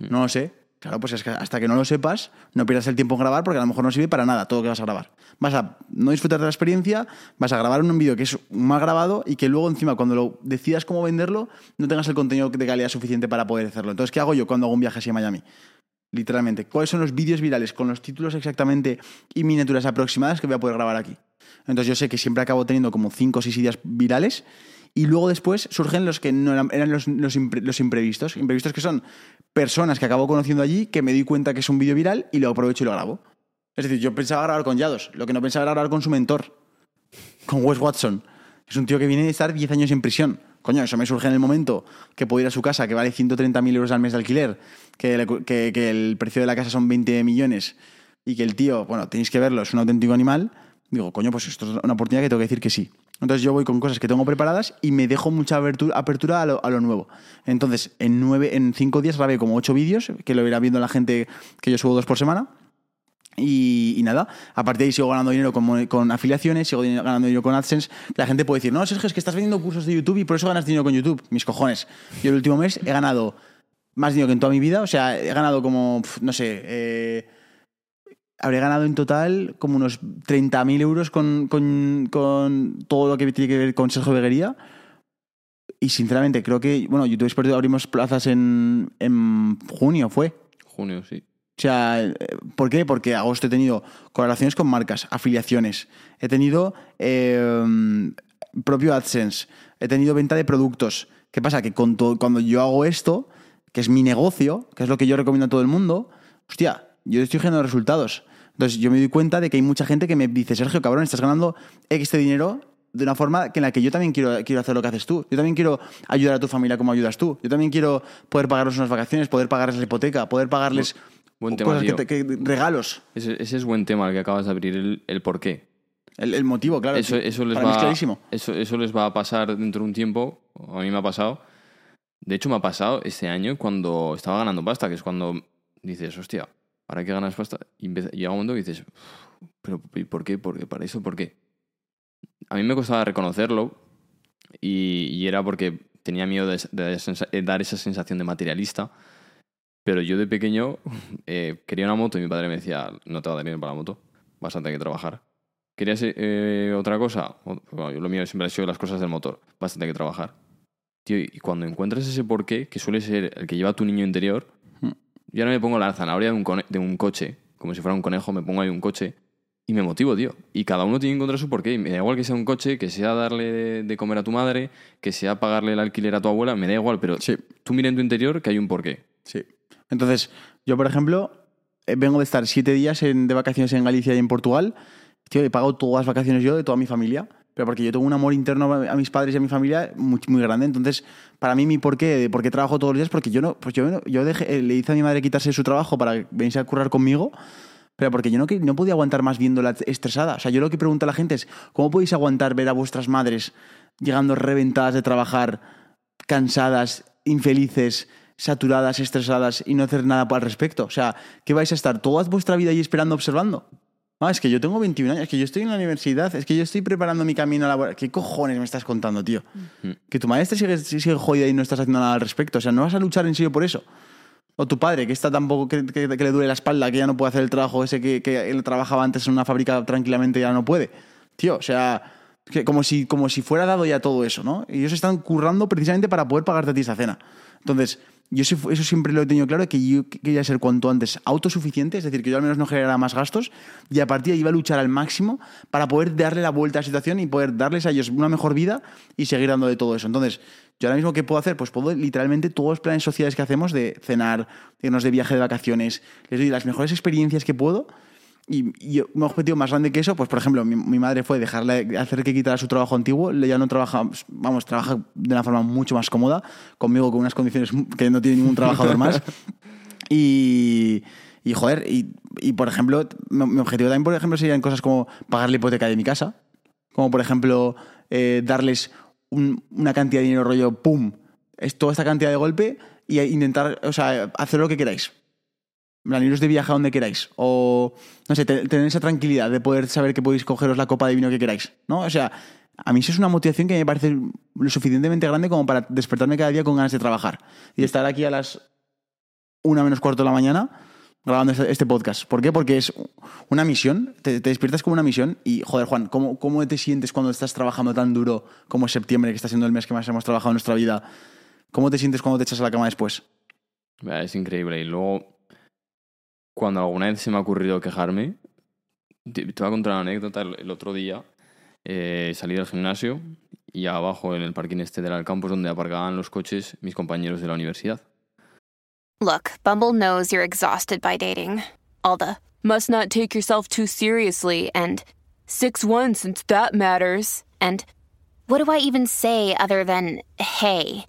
No lo sé. Claro, pues es que hasta que no lo sepas, no pierdas el tiempo en grabar porque a lo mejor no sirve para nada todo lo que vas a grabar. Vas a no disfrutar de la experiencia, vas a grabar un vídeo que es mal grabado y que luego encima cuando lo decidas cómo venderlo, no tengas el contenido de calidad suficiente para poder hacerlo. Entonces, ¿qué hago yo cuando hago un viaje así a Miami? Literalmente. ¿Cuáles son los vídeos virales con los títulos exactamente y miniaturas aproximadas que voy a poder grabar aquí? Entonces yo sé que siempre acabo teniendo como 5 o 6 ideas virales y luego después surgen los que no eran, los, los imprevistos. Imprevistos que son personas que acabo conociendo allí que me doy cuenta que es un vídeo viral y lo aprovecho y lo grabo. Es decir, yo pensaba grabar con Yados, lo que no pensaba era grabar con su mentor, con Wes Watson. Es un tío que viene de estar 10 años en prisión. Coño, eso me surge en el momento que puedo ir a su casa, que vale 130.000 euros al mes de alquiler, que, que- que el precio de la casa son 20 millones y que el tío, bueno, tenéis que verlo, es un auténtico animal. Digo, coño, pues esto es una oportunidad que tengo que decir que sí. Entonces yo voy con cosas que tengo preparadas y me dejo mucha abertura, apertura a lo, a lo nuevo. Entonces, en, nueve, en cinco días grabé como ocho vídeos, que lo irá viendo la gente que yo subo dos por semana. Y, y nada, a partir de ahí sigo ganando dinero con, con afiliaciones, sigo ganando dinero con AdSense. La gente puede decir, no, Sergio, es que estás vendiendo cursos de YouTube y por eso ganas dinero con YouTube. Mis cojones. Yo el último mes he ganado más dinero que en toda mi vida. O sea, he ganado como, no sé, eh, habré ganado en total como unos 30.000 euros con, con, con todo lo que tiene que ver con Sergio Beguería. Y sinceramente, creo que, bueno, YouTube Expert abrimos plazas en, en junio, fue.
Junio, sí.
O sea, eh, ¿por qué? Porque agosto he tenido colaboraciones con marcas, afiliaciones, he tenido eh, propio AdSense, he tenido venta de productos. ¿Qué pasa? Que con todo- cuando yo hago esto, que es mi negocio, que es lo que yo recomiendo a todo el mundo, hostia, yo estoy generando resultados. Entonces yo me doy cuenta de que hay mucha gente que me dice, Sergio, cabrón, estás ganando de dinero de una forma que en la que yo también quiero, quiero hacer lo que haces tú. Yo también quiero ayudar a tu familia como ayudas tú. Yo también quiero poder pagarles unas vacaciones, poder pagarles la hipoteca, poder pagarles
Buen tema,
cosas que te- que- regalos.
Ese, ese es buen tema el que acabas de abrir, el, el por qué.
El, el motivo, claro.
eso, eso, les va,
es clarísimo.
eso, eso les va a pasar dentro de un tiempo. A mí me ha pasado. De hecho, me ha pasado este año cuando estaba ganando pasta, que es cuando dices, hostia, ¿para qué ganas pasta? Y llega un momento que dices, ¿pero ¿y por qué? ¿Por? ¿Para eso? ¿Por qué? A mí me costaba reconocerlo y, era porque tenía miedo de, de dar esa sensación de materialista. Pero yo de pequeño eh, quería una moto y mi padre me decía, no te va a dar dinero para la moto, vas a que trabajar. ¿Querías eh, otra cosa? Bueno, yo lo mío siempre ha sido las cosas del motor, vas a que trabajar. Tío, y cuando encuentras ese porqué, que suele ser el que lleva tu niño interior. Yo ahora me pongo la zanahoria de un, de un coche, como si fuera un conejo, me pongo ahí un coche y me motivo, tío. Y cada uno tiene que encontrar su porqué. Y me da igual que sea un coche, que sea darle de, comer a tu madre, que sea pagarle el alquiler a tu abuela, me da igual, pero
Sí.
tú mira en tu interior que hay un porqué.
Sí. Entonces, yo, por ejemplo, eh, vengo de estar siete días en- de vacaciones en Galicia y en Portugal. Tío, he pagado todas las vacaciones yo de toda mi familia. Pero porque yo tengo un amor interno a mis padres y a mi familia muy, grande. Entonces, para mí, mi porqué, de por qué trabajo todos los días, porque yo no, pues yo, yo dejé- eh, le hice a mi madre quitarse su trabajo para venirse a currar conmigo. Pero porque yo no, no podía aguantar más viéndola estresada. O sea, yo lo que pregunto a la gente es, ¿cómo podéis aguantar ver a vuestras madres llegando reventadas de trabajar, cansadas, infelices, saturadas, estresadas y no hacer nada al respecto? O sea, ¿qué vais a estar toda vuestra vida ahí esperando, observando? Ah, es que yo tengo 21 años, es que yo estoy en la universidad, es que yo estoy preparando mi camino laboral. ¿Qué cojones me estás contando, tío? Que tu maestra sigue, sigue jodida y no estás haciendo nada al respecto. O sea, no vas a luchar en serio por eso. O tu padre, que está tampoco que, que- que le duele la espalda, que ya no puede hacer el trabajo ese que, que él trabajaba antes en una fábrica tranquilamente y ya no puede. Tío, o sea, que como, si, como si fuera dado ya todo eso, ¿no? Y ellos están currando precisamente para poder pagarte a ti esa cena. Entonces, yo eso, siempre lo he tenido claro, que yo quería ser cuanto antes autosuficiente, es decir, que yo al menos no generara más gastos, y a partir de ahí iba a luchar al máximo para poder darle la vuelta a la situación y poder darles a ellos una mejor vida y seguir dando de todo eso. Entonces, yo ahora mismo, ¿qué puedo hacer? Pues puedo literalmente todos los planes sociales que hacemos de cenar, irnos de viaje de vacaciones, les doy las mejores experiencias que puedo. Y, y un objetivo más grande que eso, pues por ejemplo, mi, mi madre fue dejarle hacer que quitara su trabajo antiguo, ella no trabaja, vamos, trabaja de una forma mucho más cómoda, conmigo con unas condiciones que no tiene ningún trabajador más. Y, y joder, y, y, por ejemplo, mi, mi objetivo también, por ejemplo, serían cosas como pagar la hipoteca de mi casa, como por ejemplo, eh, darles un- una cantidad de dinero rollo, ¡pum! Es toda esta cantidad de golpe y intentar, o sea, hacer lo que queráis. Plan, iros de viaje donde queráis. O, no sé, te- tener esa tranquilidad de poder saber que podéis cogeros la copa de vino que queráis. ¿No? O sea, a mí eso es una motivación que me parece lo suficientemente grande como para despertarme cada día con ganas de trabajar. Y estar aquí a las una menos cuarto de la mañana grabando este, este podcast. ¿Por qué? Porque es una misión. Te, te despiertas como una misión. Y, joder, Juan, ¿cómo, ¿cómo te sientes cuando estás trabajando tan duro como es septiembre, que está siendo el mes que más hemos trabajado en nuestra vida? ¿Cómo te sientes cuando te echas a la cama después?
Es increíble. Y luego, cuando alguna vez se me ha ocurrido quejarme, te, voy a contar una anécdota. El, el otro día eh, salí del gimnasio y abajo en el parking este del Alcampos donde aparcaban los coches mis compañeros de la universidad.
Look, Bumble knows you're exhausted by dating. All the must not take yourself too seriously and 6 1 since that matters. And what do I even say other than hey?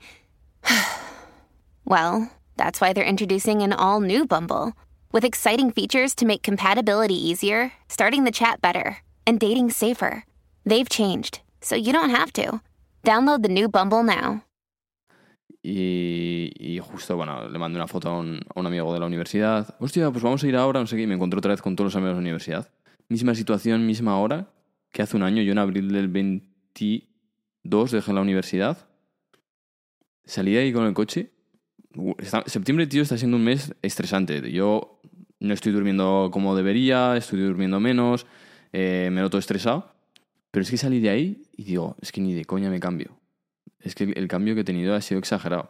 well, that's why they're introducing an all new Bumble with exciting features to make compatibility easier, starting the chat better, and dating safer. They've changed, so you don't have to. Download the new Bumble now.
Y, y justo, bueno, le mandé una foto a un, a un amigo de la universidad. Hostia, pues vamos a ir ahora, no sé qué. Y me encontré otra vez con todos los amigos de la universidad. Misma situación, misma hora que hace un año. Yo en abril del 22 dejé la universidad. Salí ahí con el coche. Está- septiembre, tío, está siendo un mes estresante. Yo no estoy durmiendo como debería, estoy durmiendo menos, eh, me noto estresado. Pero es que salí de ahí y digo, es que ni de coña me cambio. Es que el, el cambio que he tenido ha sido exagerado.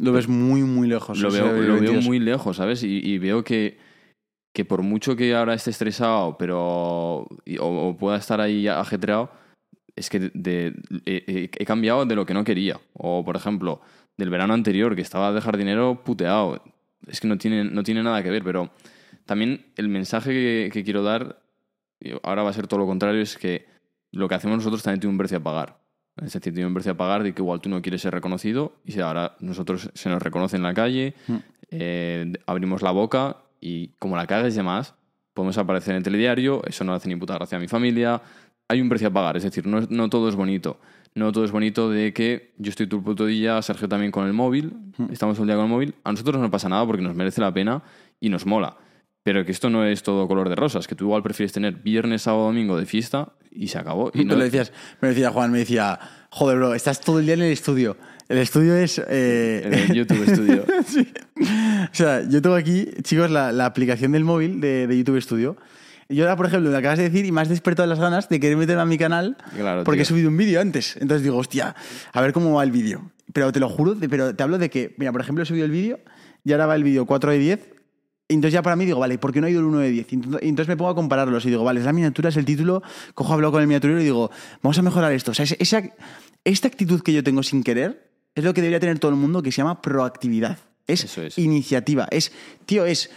Lo ves muy, muy lejos.
Lo veo, lo veo
22.
muy lejos, ¿sabes? Y, y veo que, que por mucho que ahora esté estresado, pero y- o, o pueda estar ahí ajetreado, es que de- de- he- he cambiado de lo que no quería. O, por ejemplo, del verano anterior, que estaba de jardinero puteado. Es que no tiene, no tiene nada que ver, pero también el mensaje que, que quiero dar, y ahora va a ser todo lo contrario, es que lo que hacemos nosotros también tiene un precio a pagar. Es decir, tiene un precio a pagar de que igual tú no quieres ser reconocido y ahora nosotros se nos reconoce en la calle, eh, abrimos la boca y como la cagues de más, podemos aparecer en el telediario, eso no hace ni puta gracia a mi familia. Hay un precio a pagar, es decir, no, no todo es bonito. No todo es bonito de que yo estoy todo el puto día, Sergio también con el móvil, estamos todo el día con el móvil. A nosotros no pasa nada porque nos merece la pena y nos mola. Pero que esto no es todo color de rosas, que tú igual prefieres tener viernes, sábado, domingo de fiesta y se acabó. Y
Tú
no,
lo decías, me decía Juan, me decía, joder, bro, estás todo el día en el estudio. El estudio es... eh,
el YouTube Studio.
Sí. O sea, yo tengo aquí, chicos, la, la aplicación del móvil de, de YouTube Studio. Yo ahora, por ejemplo, me acabas de decir y me has despertado las ganas de querer meterme a mi canal
Claro,
porque
tío.
he subido un vídeo antes. Entonces digo, hostia, a ver cómo va el vídeo. Pero te lo juro, pero te hablo de que, mira, por ejemplo, he subido el vídeo y ahora va el vídeo 4 de 10. Y entonces ya para mí digo, vale, ¿por qué no ha ido el 1 de 10? Y entonces- me pongo a compararlos y digo, vale, es la miniatura, es el título, cojo, hablo con el miniaturero y digo, vamos a mejorar esto. O sea, esa, esta actitud que yo tengo sin querer es lo que debería tener todo el mundo que se llama proactividad. Es,
Eso es.
iniciativa. Es, tío, es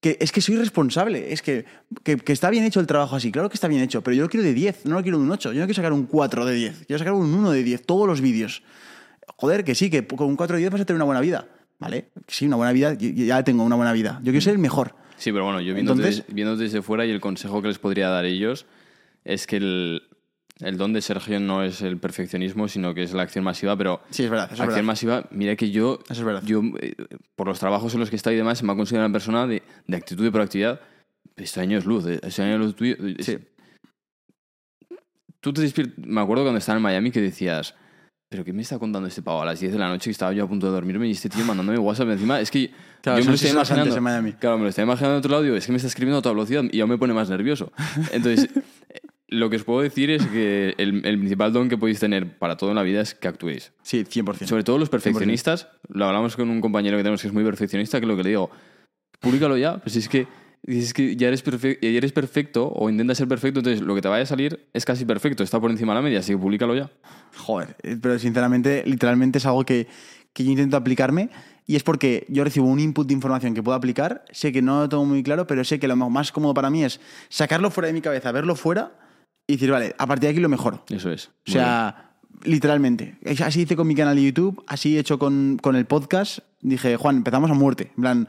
que, es que soy responsable. Es que, que, que está bien hecho el trabajo así. Claro que está bien hecho, pero yo lo quiero de 10, no lo quiero de un 8. Yo no quiero sacar un 4 de 10. Quiero sacar un 1 de 10, todos los vídeos. Joder, que sí, que con un 4 de 10 vas a tener una buena vida. ¿Vale? Sí, una buena vida. Ya tengo una buena vida. Yo quiero ser el mejor.
Sí, pero bueno, yo viendo,
Entonces-
desde, viendo desde fuera y el consejo que les podría dar ellos es que el, el don de Sergio no es el perfeccionismo, sino que es la acción masiva, pero
Sí, es verdad. Eso es
acción
verdad.
masiva, mira que yo,
Eso es verdad.
yo eh, por los trabajos en los que estado y demás, se me ha considerado una persona de, de actitud y proactividad. Este año es luz, eh, este año es luz tuyo. es-
Sí.
Tú te despiertas, me acuerdo cuando estaba en Miami que decías, ¿pero qué me está contando este pavo a las 10 de la noche que estaba yo a punto de dormirme y este tío mandándome WhatsApp encima? Es que
Claro,
yo me lo estoy imaginando.
en Miami.
Claro, me lo estoy imaginando de otro lado digo, es que me está escribiendo a toda velocidad y ya me pone más nervioso. Entonces, eh, lo que os puedo decir es que el, el principal don que podéis tener para todo en la vida es que actuéis.
Sí, 100%.
Sobre todo los perfeccionistas. Lo hablamos con un compañero que tenemos que es muy perfeccionista, que lo que le digo, públicalo ya. Pues es que, es que ya, eres perfe- ya eres perfecto o intenta ser perfecto, entonces lo que te vaya a salir es casi perfecto, está por encima de la media, así que públicalo ya.
Joder, eh, pero sinceramente, literalmente es algo que, que yo intento aplicarme y es porque yo recibo un input de información que puedo aplicar, sé que no lo tengo muy claro, pero sé que lo más cómodo para mí es sacarlo fuera de mi cabeza, verlo fuera y decir, vale, a partir de aquí lo mejoro.
Eso es.
O sea, literalmente. Así hice con mi canal de YouTube, así he hecho con, con el podcast. Dije, Juan, empezamos a muerte. En plan,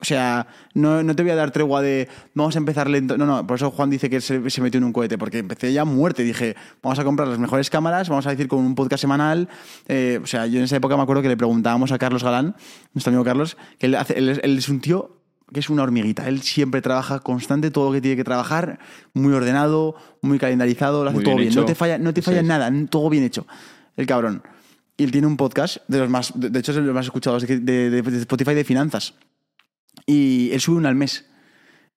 o sea, no, no te voy a dar tregua de vamos a empezar lento. No, no, por eso Juan dice que se, se metió en un cohete, porque empecé ya a muerte. Dije, vamos a comprar las mejores cámaras, vamos a decir con un podcast semanal. Eh, o sea, yo en esa época me acuerdo que le preguntábamos a Carlos Galán, nuestro amigo Carlos, que él, él él es un tío que es una hormiguita. Él siempre trabaja constante, todo lo que tiene que trabajar, muy ordenado, muy calendarizado, lo hace
Muy
todo
bien.
No te falla, no te falla nada, todo bien hecho. El cabrón. Y él tiene un podcast de los más, de de hecho es de los más escuchados de, de- de Spotify de finanzas. Y él sube uno al mes.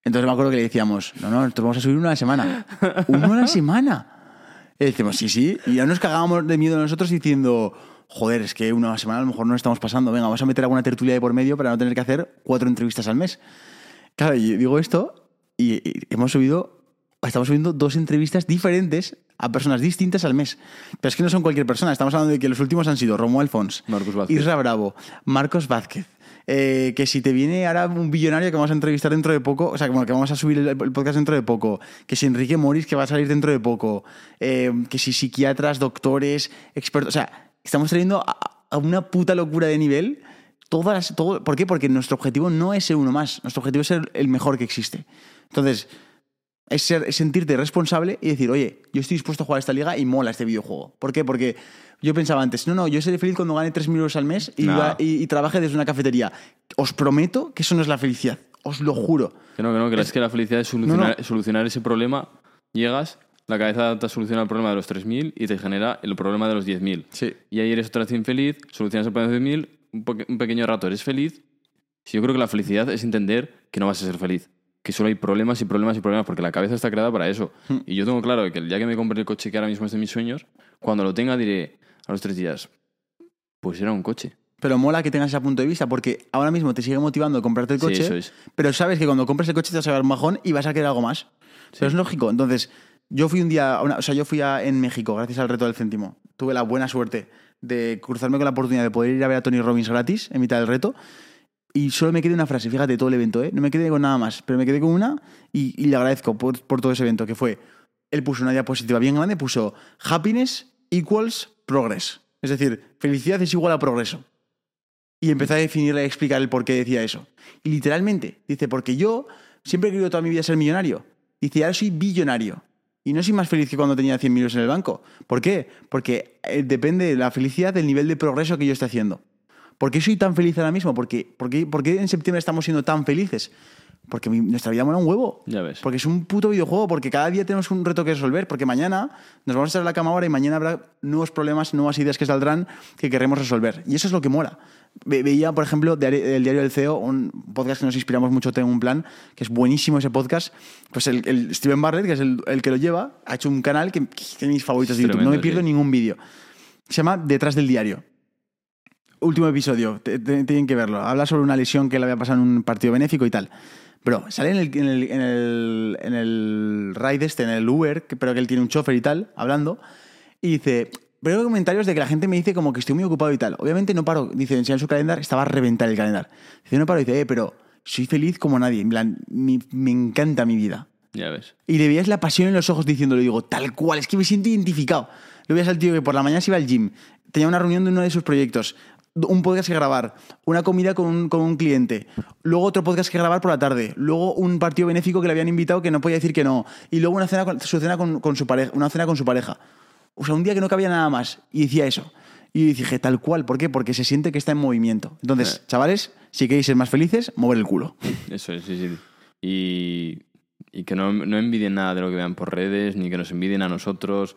Entonces me acuerdo que le decíamos, no, no, nosotros vamos a subir uno a la semana. Uno a la semana. Y decimos, sí, sí. Y ya nos cagábamos de miedo nosotros diciendo, joder, es que una semana a lo mejor no estamos pasando. Venga, vamos a meter alguna tertulia de por medio para no tener que hacer cuatro entrevistas al mes. Claro, y digo esto y, y hemos subido, estamos subiendo dos entrevistas diferentes a personas distintas al mes. Pero es que no son cualquier persona. Estamos hablando de que los últimos han sido Romuald Fons,
Marcos Vázquez.
Isra Bravo, Marcos Vázquez. eh, que si te viene ahora un billonario que vamos a entrevistar dentro de poco, o sea, como que vamos a subir el, el podcast dentro de poco, que si Enrique Moris que va a salir dentro de poco, eh, que si psiquiatras, doctores, expertos, o sea, estamos trayendo a, a una puta locura de nivel todas las- todo, ¿Por qué? Porque nuestro objetivo no es ser uno más, nuestro objetivo es ser el mejor que existe. Entonces, es, ser- es sentirte responsable y decir, oye, yo estoy dispuesto a jugar esta liga y mola este videojuego. ¿Por qué? Porque yo pensaba antes, no, no, yo seré feliz cuando gane 3.000 euros al mes y,
No.
va- y, y trabaje desde una cafetería. Os prometo que eso no es la felicidad, os lo juro.
Que no, que no, que es que la felicidad es solucionar,
No,
solucionar ese problema. Llegas, la cabeza te soluciona el problema de los 3.000 y te genera el problema de los 10.000.
Sí.
Y ahí eres otra vez infeliz, solucionas el problema de 10.000, un, pequeño rato eres feliz. Sí, Yo creo que la felicidad es entender que no vas a ser feliz. Que solo hay problemas y problemas y problemas, porque la cabeza está creada para eso. Y yo tengo claro que el día que me compre el coche que ahora mismo es de mis sueños, cuando lo tenga diré a los tres días, pues era un coche.
Pero mola que tengas ese punto de vista porque ahora mismo te sigue motivando a comprarte el
Sí,
coche,
eso es.
pero sabes que cuando compres el coche te vas a llevar un majón y vas a querer algo más. Pero es lógico. Entonces, yo fui un día, una- o sea, yo fui a- en México gracias al reto del céntimo. Tuve la buena suerte de cruzarme con la oportunidad de poder ir a ver a Tony Robbins gratis en mitad del reto. Y solo me quedé una frase, fíjate, todo el evento, ¿eh? No me quedé con nada más, pero me quedé con una y, y le agradezco por, por todo ese evento, que fue, él puso una diapositiva bien grande, puso happiness equals progress. Es decir, felicidad es igual a progreso. Y empecé a definir y a explicar el por qué decía eso. Y literalmente, dice, porque yo siempre he querido toda mi vida ser millonario. Dice, ahora soy billonario. Y no soy más feliz que cuando tenía 100 millones en el banco. ¿Por qué? Porque eh, depende de la felicidad del nivel de progreso que yo esté haciendo. ¿Por qué soy tan feliz ahora mismo? ¿Por por qué en septiembre estamos siendo tan felices? Porque mi- nuestra vida mola un huevo.
Ya ves.
Porque es un puto videojuego, porque cada día tenemos un reto que resolver, porque mañana nos vamos a estar en la cama ahora y mañana habrá nuevos problemas, nuevas ideas que saldrán que querremos resolver. Y eso es lo que mola. Ve- veía, por ejemplo, del diario del CEO, un podcast que nos inspiramos mucho, tengo un plan, que es buenísimo ese podcast. Pues el, el Steven Barrett, que es el, el que lo lleva, ha hecho un canal que, que es de mis favoritos de
Es
YouTube. No me
tremendo,
pierdo
sí.
ningún vídeo. Se llama Detrás del diario. Último episodio, te- te- tienen que verlo. Habla sobre una lesión que le había pasado en un partido benéfico y tal. Bro, sale en el, en el, en el, en el ride este, en el Uber, que- pero que él tiene un chofer y tal, hablando, y dice, veo comentarios de que la gente me dice como que estoy muy ocupado y tal. Obviamente no paro, dice, enseña su calendario, estaba a reventar el calendario. Dice, no paro, dice, eh, pero soy feliz como nadie, en plan, mi- me encanta mi vida.
Ya ves.
Y le veías la pasión en los ojos diciéndolo, digo, tal cual, es que me siento identificado. Lo veías al tío que por la mañana se iba al gym, tenía una reunión de uno de sus proyectos, un podcast que grabar, una comida con un, con un cliente, luego otro podcast que grabar por la tarde, luego un partido benéfico que le habían invitado que no podía decir que no, y luego una cena con, su cena con, con su pareja, una cena con su pareja. O sea, un día que no cabía nada más y decía eso. Y dije, tal cual, ¿por qué? Porque se siente que está en movimiento. Entonces, chavales, si queréis ser más felices, mover el culo.
Eso es, sí, sí. Y, y que no, no envidien nada de lo que vean por redes, ni que nos envidien a nosotros,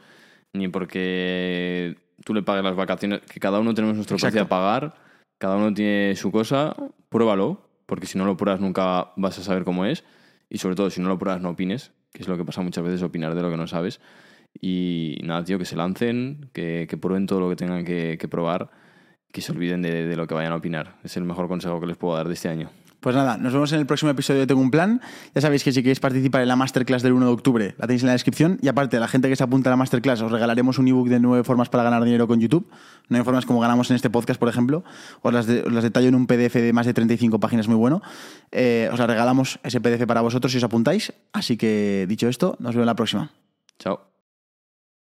ni porque tú le pagues las vacaciones, que cada uno tenemos nuestro precio a pagar, cada uno tiene su cosa, pruébalo, porque si no lo pruebas nunca vas a saber cómo es, y sobre todo si no lo pruebas no opines, que es lo que pasa muchas veces, opinar de lo que no sabes. Y nada, tío, que se lancen, que, que prueben todo lo que tengan que, que probar, que se olviden de, de lo que vayan a opinar. Es el mejor consejo que les puedo dar de este año.
Pues nada, nos vemos en el próximo episodio de Tengo un Plan. Ya sabéis que si queréis participar en la masterclass del 1 de octubre, la tenéis en la descripción. Y aparte, la gente que se apunta a la masterclass, os regalaremos un ebook de nueve formas para ganar dinero con YouTube. Nueve formas como ganamos en este podcast, por ejemplo. Os las, las detallo en un PDF de más de 35 páginas muy bueno. Eh, os la regalamos ese PDF para vosotros si os apuntáis. Así que, dicho esto, nos vemos la próxima.
Chao.